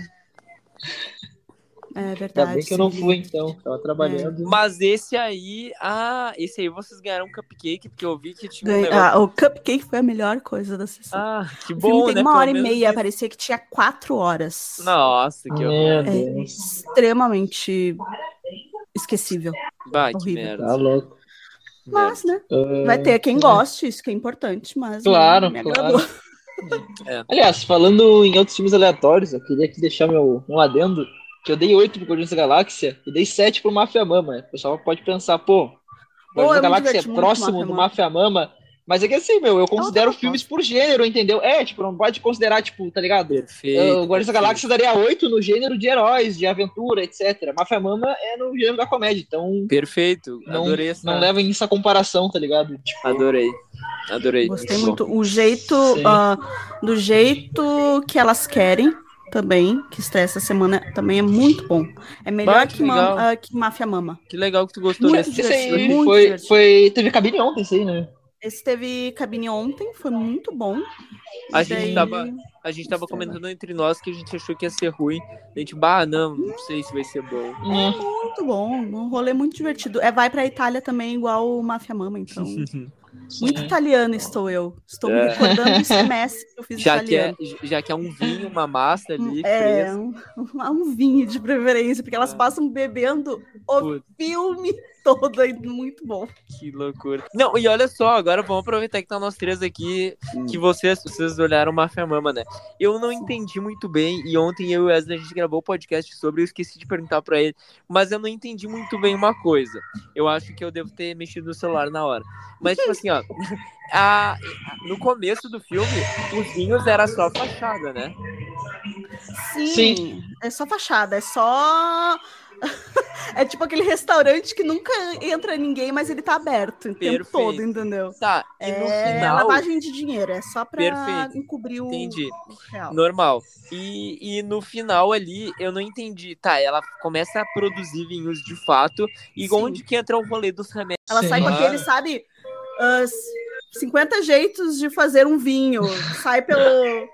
É
Ainda
verdade.
bem que eu não fui, então. Tava trabalhando.
Mas esse aí, ah, esse aí vocês ganharam um cupcake, porque eu vi que tinha um negócio.
ah, o Cupcake foi a melhor coisa da sessão.
Ah, que
o
bom,
filme tem
né?
uma
Pelo
hora e meia,
isso.
parecia que tinha quatro horas.
Nossa, que
Meu
horror.
É
Deus.
extremamente esquecível.
Bah, que merda.
Tá louco.
Mas, né?
Ah,
Vai ter quem goste, isso que é importante, mas
Claro,
me
claro.
agradou.
Aliás, falando em outros filmes aleatórios, eu queria aqui deixar meu um adendo, que eu dei 8 pro Guardiões da Galáxia e dei 7 pro Mafia Mama. O pessoal pode pensar, pô, Guardiões
eu
da Galáxia é próximo do
Mama.
Mafia Mama, mas é que assim, meu, eu considero
outra
filmes por gênero, entendeu? É, tipo, não pode considerar, tipo, tá ligado?
Perfeito.
Uh, o Guardiões da. Galáxia daria 8 no gênero de heróis, de aventura, etc. Mafia Mama é no gênero da comédia, então
Perfeito.
não,
Adorei essa.
não levem isso a comparação, tá ligado? Tipo,
Adorei. Adorei.
Gostei
Muito.
O jeito, ah, do jeito que elas querem também, que estreia essa semana, também é muito bom. É melhor
Bah, que
que, Ma-
legal.
ah, que Máfia Mama.
Que legal que tu gostou
Muito
desse.
esse
muito
foi,
divertido.
foi. Teve cabine ontem, isso aí, né?
Esse teve cabine ontem, foi muito bom.
A
E
gente
daí-
tava- A gente tava comentando entre nós que a gente achou que ia ser ruim. A gente, bah, não, não sei se vai ser bom.
Hum.
Muito bom, um rolê muito divertido. É, vai pra Itália também, igual o Máfia Mama, então. Muito italiano estou eu. Estou me
É.
recordando do semestre que eu fiz
Já que, é,
italiano.
já que é um vinho, uma massa ali,
É, um, um vinho de preferência, porque elas
É.
passam bebendo o
Putz.
filme todo aí, muito bom.
Que loucura. Não, e olha só, agora vamos aproveitar que tá nós três aqui, que vocês, vocês olharam Mafia Mama, né? Eu não entendi muito bem, e ontem eu e o Wesley a gente gravou o podcast sobre, eu esqueci de perguntar pra ele, mas eu não entendi muito bem uma coisa. Eu acho que eu devo ter mexido no celular na hora. Mas, tipo assim, ó, a- no começo do filme, os vinhos era só fachada, né?
Sim,
Sim.
é só fachada, é só. É tipo aquele restaurante que nunca entra ninguém, mas ele tá aberto o tempo
Perfeito.
todo, entendeu?
Tá, e no
É
final.
lavagem de dinheiro, é só pra
Perfeito.
encobrir o
Entendi.
o real.
Normal. E, e no final ali, eu não entendi. Tá, ela começa a produzir vinhos de fato. E
Sim.
onde que entra o rolê dos remédios?
Ela sai com
Sim.
aquele, sabe, as 50 jeitos de fazer um vinho. Sai pelo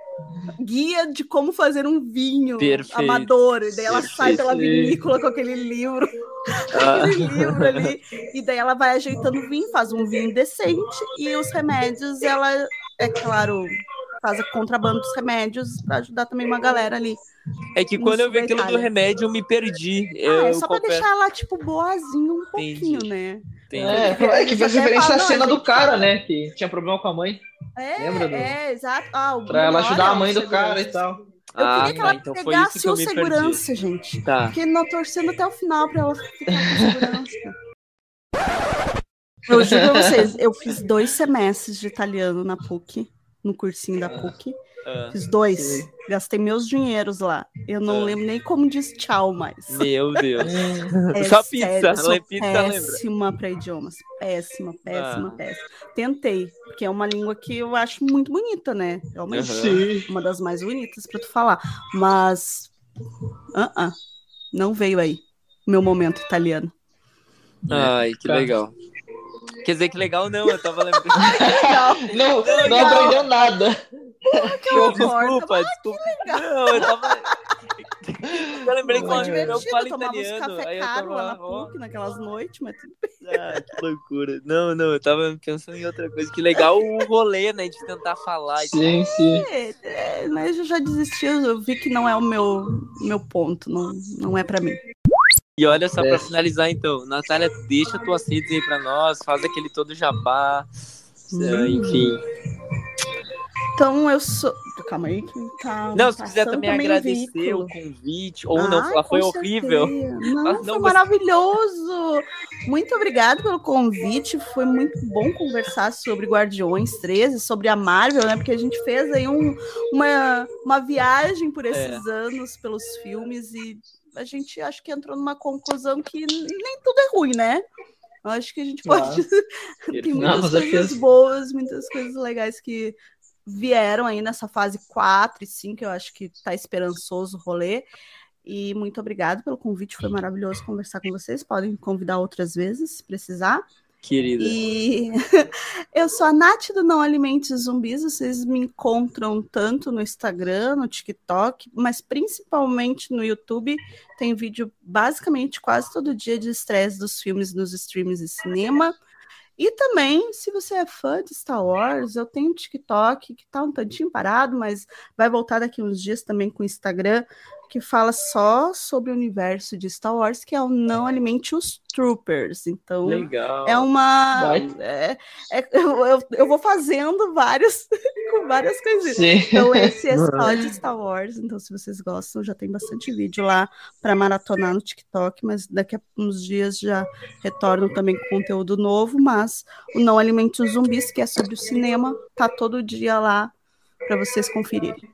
guia de como fazer um vinho
Perfeito,
amador. E daí ela sai
perfeito.
pela vinícola com aquele livro,
Ah,
aquele livro ali. E daí ela vai ajeitando o vinho, faz um vinho decente. E os remédios, ela, é claro, faz a contrabando dos remédios para ajudar também uma galera ali.
é que quando eu vi aquilo do remédio, eu me perdi.
Ah,
eu
é só pra
confesso,
deixar ela, tipo, boazinha um pouquinho,
Entendi.
né?
É, é que fez referência à
"Não,
cena
a
do cara, né? Que tinha problema com a mãe.
É,
Lembra do-
é, exato. Ah, o
Pra ela ajudar a mãe do cara e
segurança.
tal.
Eu
ah,
queria que
tá,
ela
então foi isso
pegasse o
me perdi.
segurança, gente.
Tá.
Porque não torcendo até o final pra ela ficar com segurança. Eu juro pra vocês, eu fiz dois semestres de italiano na PUC, no cursinho da PUC.
Ah,
Fiz dois.
Sim.
Gastei meus dinheiros lá. Eu não
Ah.
lembro nem como diz tchau mais.
meu Deus.
É
Só
sério,
pizza,
eu sou
ela é pizza, lembra?
péssima para idiomas. Péssima, péssima,
Ah.
péssima. Tentei, porque é uma língua que eu acho muito bonita, né? Realmente.
Aham.
Sim.
Uma das mais bonitas para tu falar. Mas. ah, ah, não veio aí. Meu momento italiano.
Ai, que
Tá.
legal. Quer dizer que legal não, eu tava lembrando.
Não, não
legal.
aprendeu nada.
que horror,
Desculpa,
Ah,
desculpa. Não, eu tava. Eu lembrei que eu, eu falo italiano.
café
Aí eu
caro
tava
lá na. PUC naquelas noites, mas tudo
Ah, que loucura. Não, não, eu tava pensando em outra coisa. Que legal o rolê, né? De tentar falar. e
Sim, sim.
É, é, mas eu já desisti, eu vi que não é o meu, meu ponto, não, não é pra mim.
E olha só, pra
É.
finalizar então, Natália, deixa tuas redes aí pra nós, faz aquele todo jabá, eh, enfim.
Então eu sou. Calma aí que tá.
Não, se quiser também
o
agradecer
veículo.
o convite, ou não,
Ai,
ela foi horrível.
Não,
Ah, não,
foi
mas-
maravilhoso. Muito obrigada pelo convite. Foi muito bom conversar sobre Guardiões 13, sobre a Marvel, né? Porque a gente fez aí um- uma, uma viagem por esses anos, pelos filmes, e a gente acho que entrou numa conclusão que nem tudo é ruim, né? Eu Acho que a gente
Claro.
pode. Tem
Não,
muitas
com
coisas
certeza.
boas, muitas coisas legais que vieram aí nessa fase 4 e 5, eu acho que tá esperançoso o rolê. E muito obrigado pelo convite, foi maravilhoso conversar com vocês. Podem convidar outras vezes, se precisar.
Querida.
E eu sou a Nath do Não Alimente Zumbis. Vocês me encontram tanto no Instagram, no TikTok, mas principalmente no YouTube. Tem vídeo basicamente quase todo dia de estresse dos filmes nos streams de cinema. E também, se você é fã de Star Wars, eu tenho um TikTok que tá um tantinho parado, mas vai voltar daqui uns dias também com o Instagram, que fala só sobre o universo de Star Wars, que é o Não Alimente os Troopers. Então,
Legal.
é uma. É- é- eu, eu, eu vou fazendo vários com várias coisinhas.
Sim.
Então, esse é só de Star Wars. Então, se vocês gostam, já tem bastante vídeo lá para maratonar no TikTok. Mas daqui a uns dias já retorno também com conteúdo novo. Mas o Não Alimente os Zumbis, que é sobre o cinema, tá todo dia lá para vocês conferirem.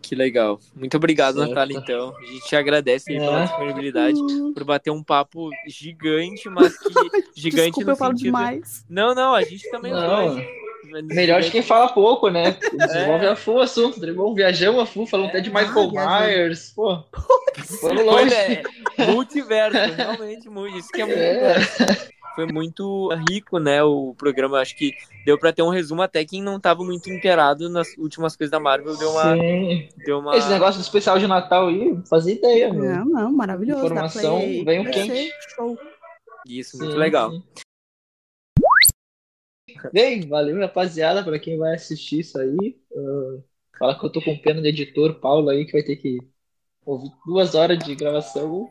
Que legal. Muito obrigado,
Certo.
Natália, então. A gente te agradece aí pela
É.
disponibilidade, por bater um papo gigante, mas que gigante
desculpa,
no
eu falo
sentido...
demais.
Não, não, a gente também
Não, melhor de quem fala pouco, né? Desenvolve a full o assunto, desenvolve, viajamos a full, falando até de Michael
Ah.
Myers, pô. Vamos
Foi,
longe.
né? Multiverso, realmente muito. Isso que é muito. Foi muito rico, né? O programa. Acho que deu pra ter um resumo até quem não tava muito inteirado nas últimas coisas da Marvel. Deu uma.
Sim.
Deu uma...
Esse negócio do especial de Natal aí, fazia ideia, meu.
Não, não, maravilhoso.
Informação veio
vai
quente.
Show.
Isso,
Sim,
muito legal.
sim. Bem, valeu, rapaziada, pra quem vai assistir isso aí. Ah, fala que eu tô com pena do editor Paulo aí, que vai ter que ouvir duas horas de gravação.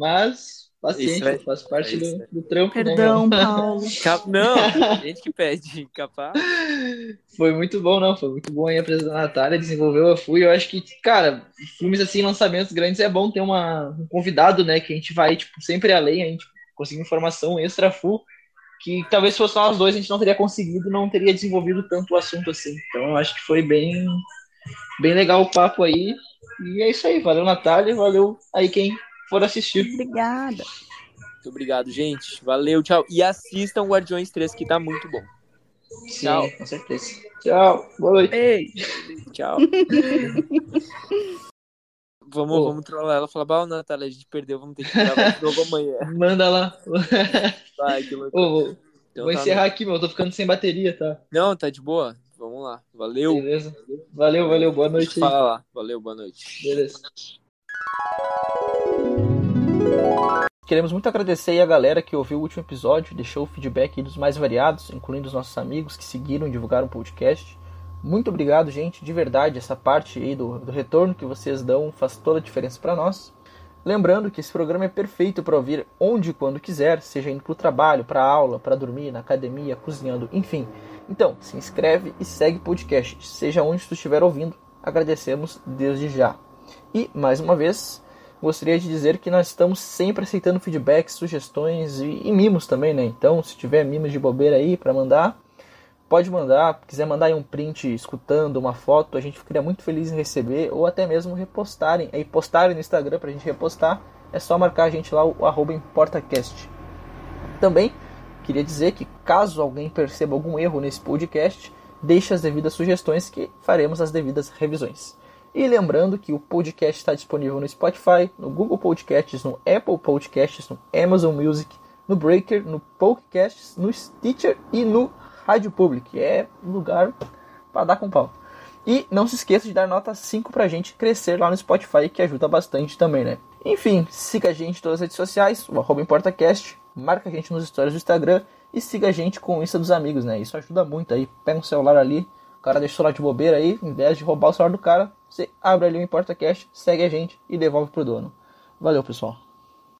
Mas,
Isso
paciência,
vai-
faz parte
é isso,
do,
né?
do trampo, né,
Perdão,
meu?
Paulo.
Não, gente que pede capaz.
Foi muito bom, não. Foi muito bom aí a presença da Natália, desenvolveu a FUI. Eu acho que, cara, filmes assim, lançamentos grandes, é bom ter uma, um convidado, né? Que a gente vai, tipo, sempre além, a gente conseguir informação extra full, que talvez se fosse nós dois a gente não teria conseguido, não teria desenvolvido tanto o assunto assim. Então eu acho que foi bem, bem legal o papo aí. E é isso aí. Valeu, Natália. Valeu aí quem for assistir.
Obrigada.
Muito obrigado, gente. Valeu, tchau. E assistam Guardiões 3, que tá muito bom.
Sim,
Tchau.
com certeza. Tchau. Boa noite.
Ei.
Tchau. vamos, vamos trollar ela. Falar, bah, Natália, a gente perdeu, vamos ter que gravar de novo amanhã.
Manda lá.
Vai, que loucura. Então
vou
tá,
encerrar aqui, meu. Eu tô ficando sem bateria, tá?
Não, tá de boa. Vamos lá. Valeu.
Beleza. Valeu, valeu. Boa noite.
Fala lá. Valeu, boa noite.
Beleza.
Queremos muito agradecer aí a galera que ouviu o último episódio, deixou o feedback dos mais variados, incluindo os nossos amigos que seguiram e divulgaram o podcast. Muito obrigado, gente, de verdade, essa parte aí do, do retorno que vocês dão faz toda a diferença para nós. Lembrando que esse programa é perfeito para ouvir onde e quando quiser, seja indo para o trabalho, para aula, para dormir, na academia, cozinhando, enfim. Então, se inscreve e segue o podcast, seja onde tu estiver ouvindo. Agradecemos desde já. E, mais uma vez, gostaria de dizer que nós estamos sempre aceitando feedbacks, sugestões e, e mimos também, né? Então, se tiver mimos de bobeira aí para mandar, pode mandar. Quiser mandar aí um print escutando uma foto, a gente ficaria muito feliz em receber, ou até mesmo repostarem, aí postarem no Instagram pra gente repostar. É só marcar a gente lá, o arroba ImportaCast. Também queria dizer que caso alguém perceba algum erro nesse podcast, deixe as devidas sugestões que faremos as devidas revisões. E lembrando que o podcast está disponível no Spotify, no Google Podcasts, no Apple Podcasts, no Amazon Music, no Breaker, no Pokecasts, no Stitcher e no
Rádio Public. É lugar para dar com pau. E não se esqueça de dar nota 5 pra gente crescer lá no Spotify, que ajuda bastante também, né? Enfim, siga a gente em todas as redes sociais, o arroba ImportaCast, marca a gente nos stories do Instagram e siga a gente com o Insta dos amigos, né? Isso ajuda muito aí. Pega um celular ali, o cara deixou lá de bobeira aí, em vez de roubar o celular do cara, você abre ali o ImportaCast, segue a gente e devolve pro dono. Valeu, pessoal.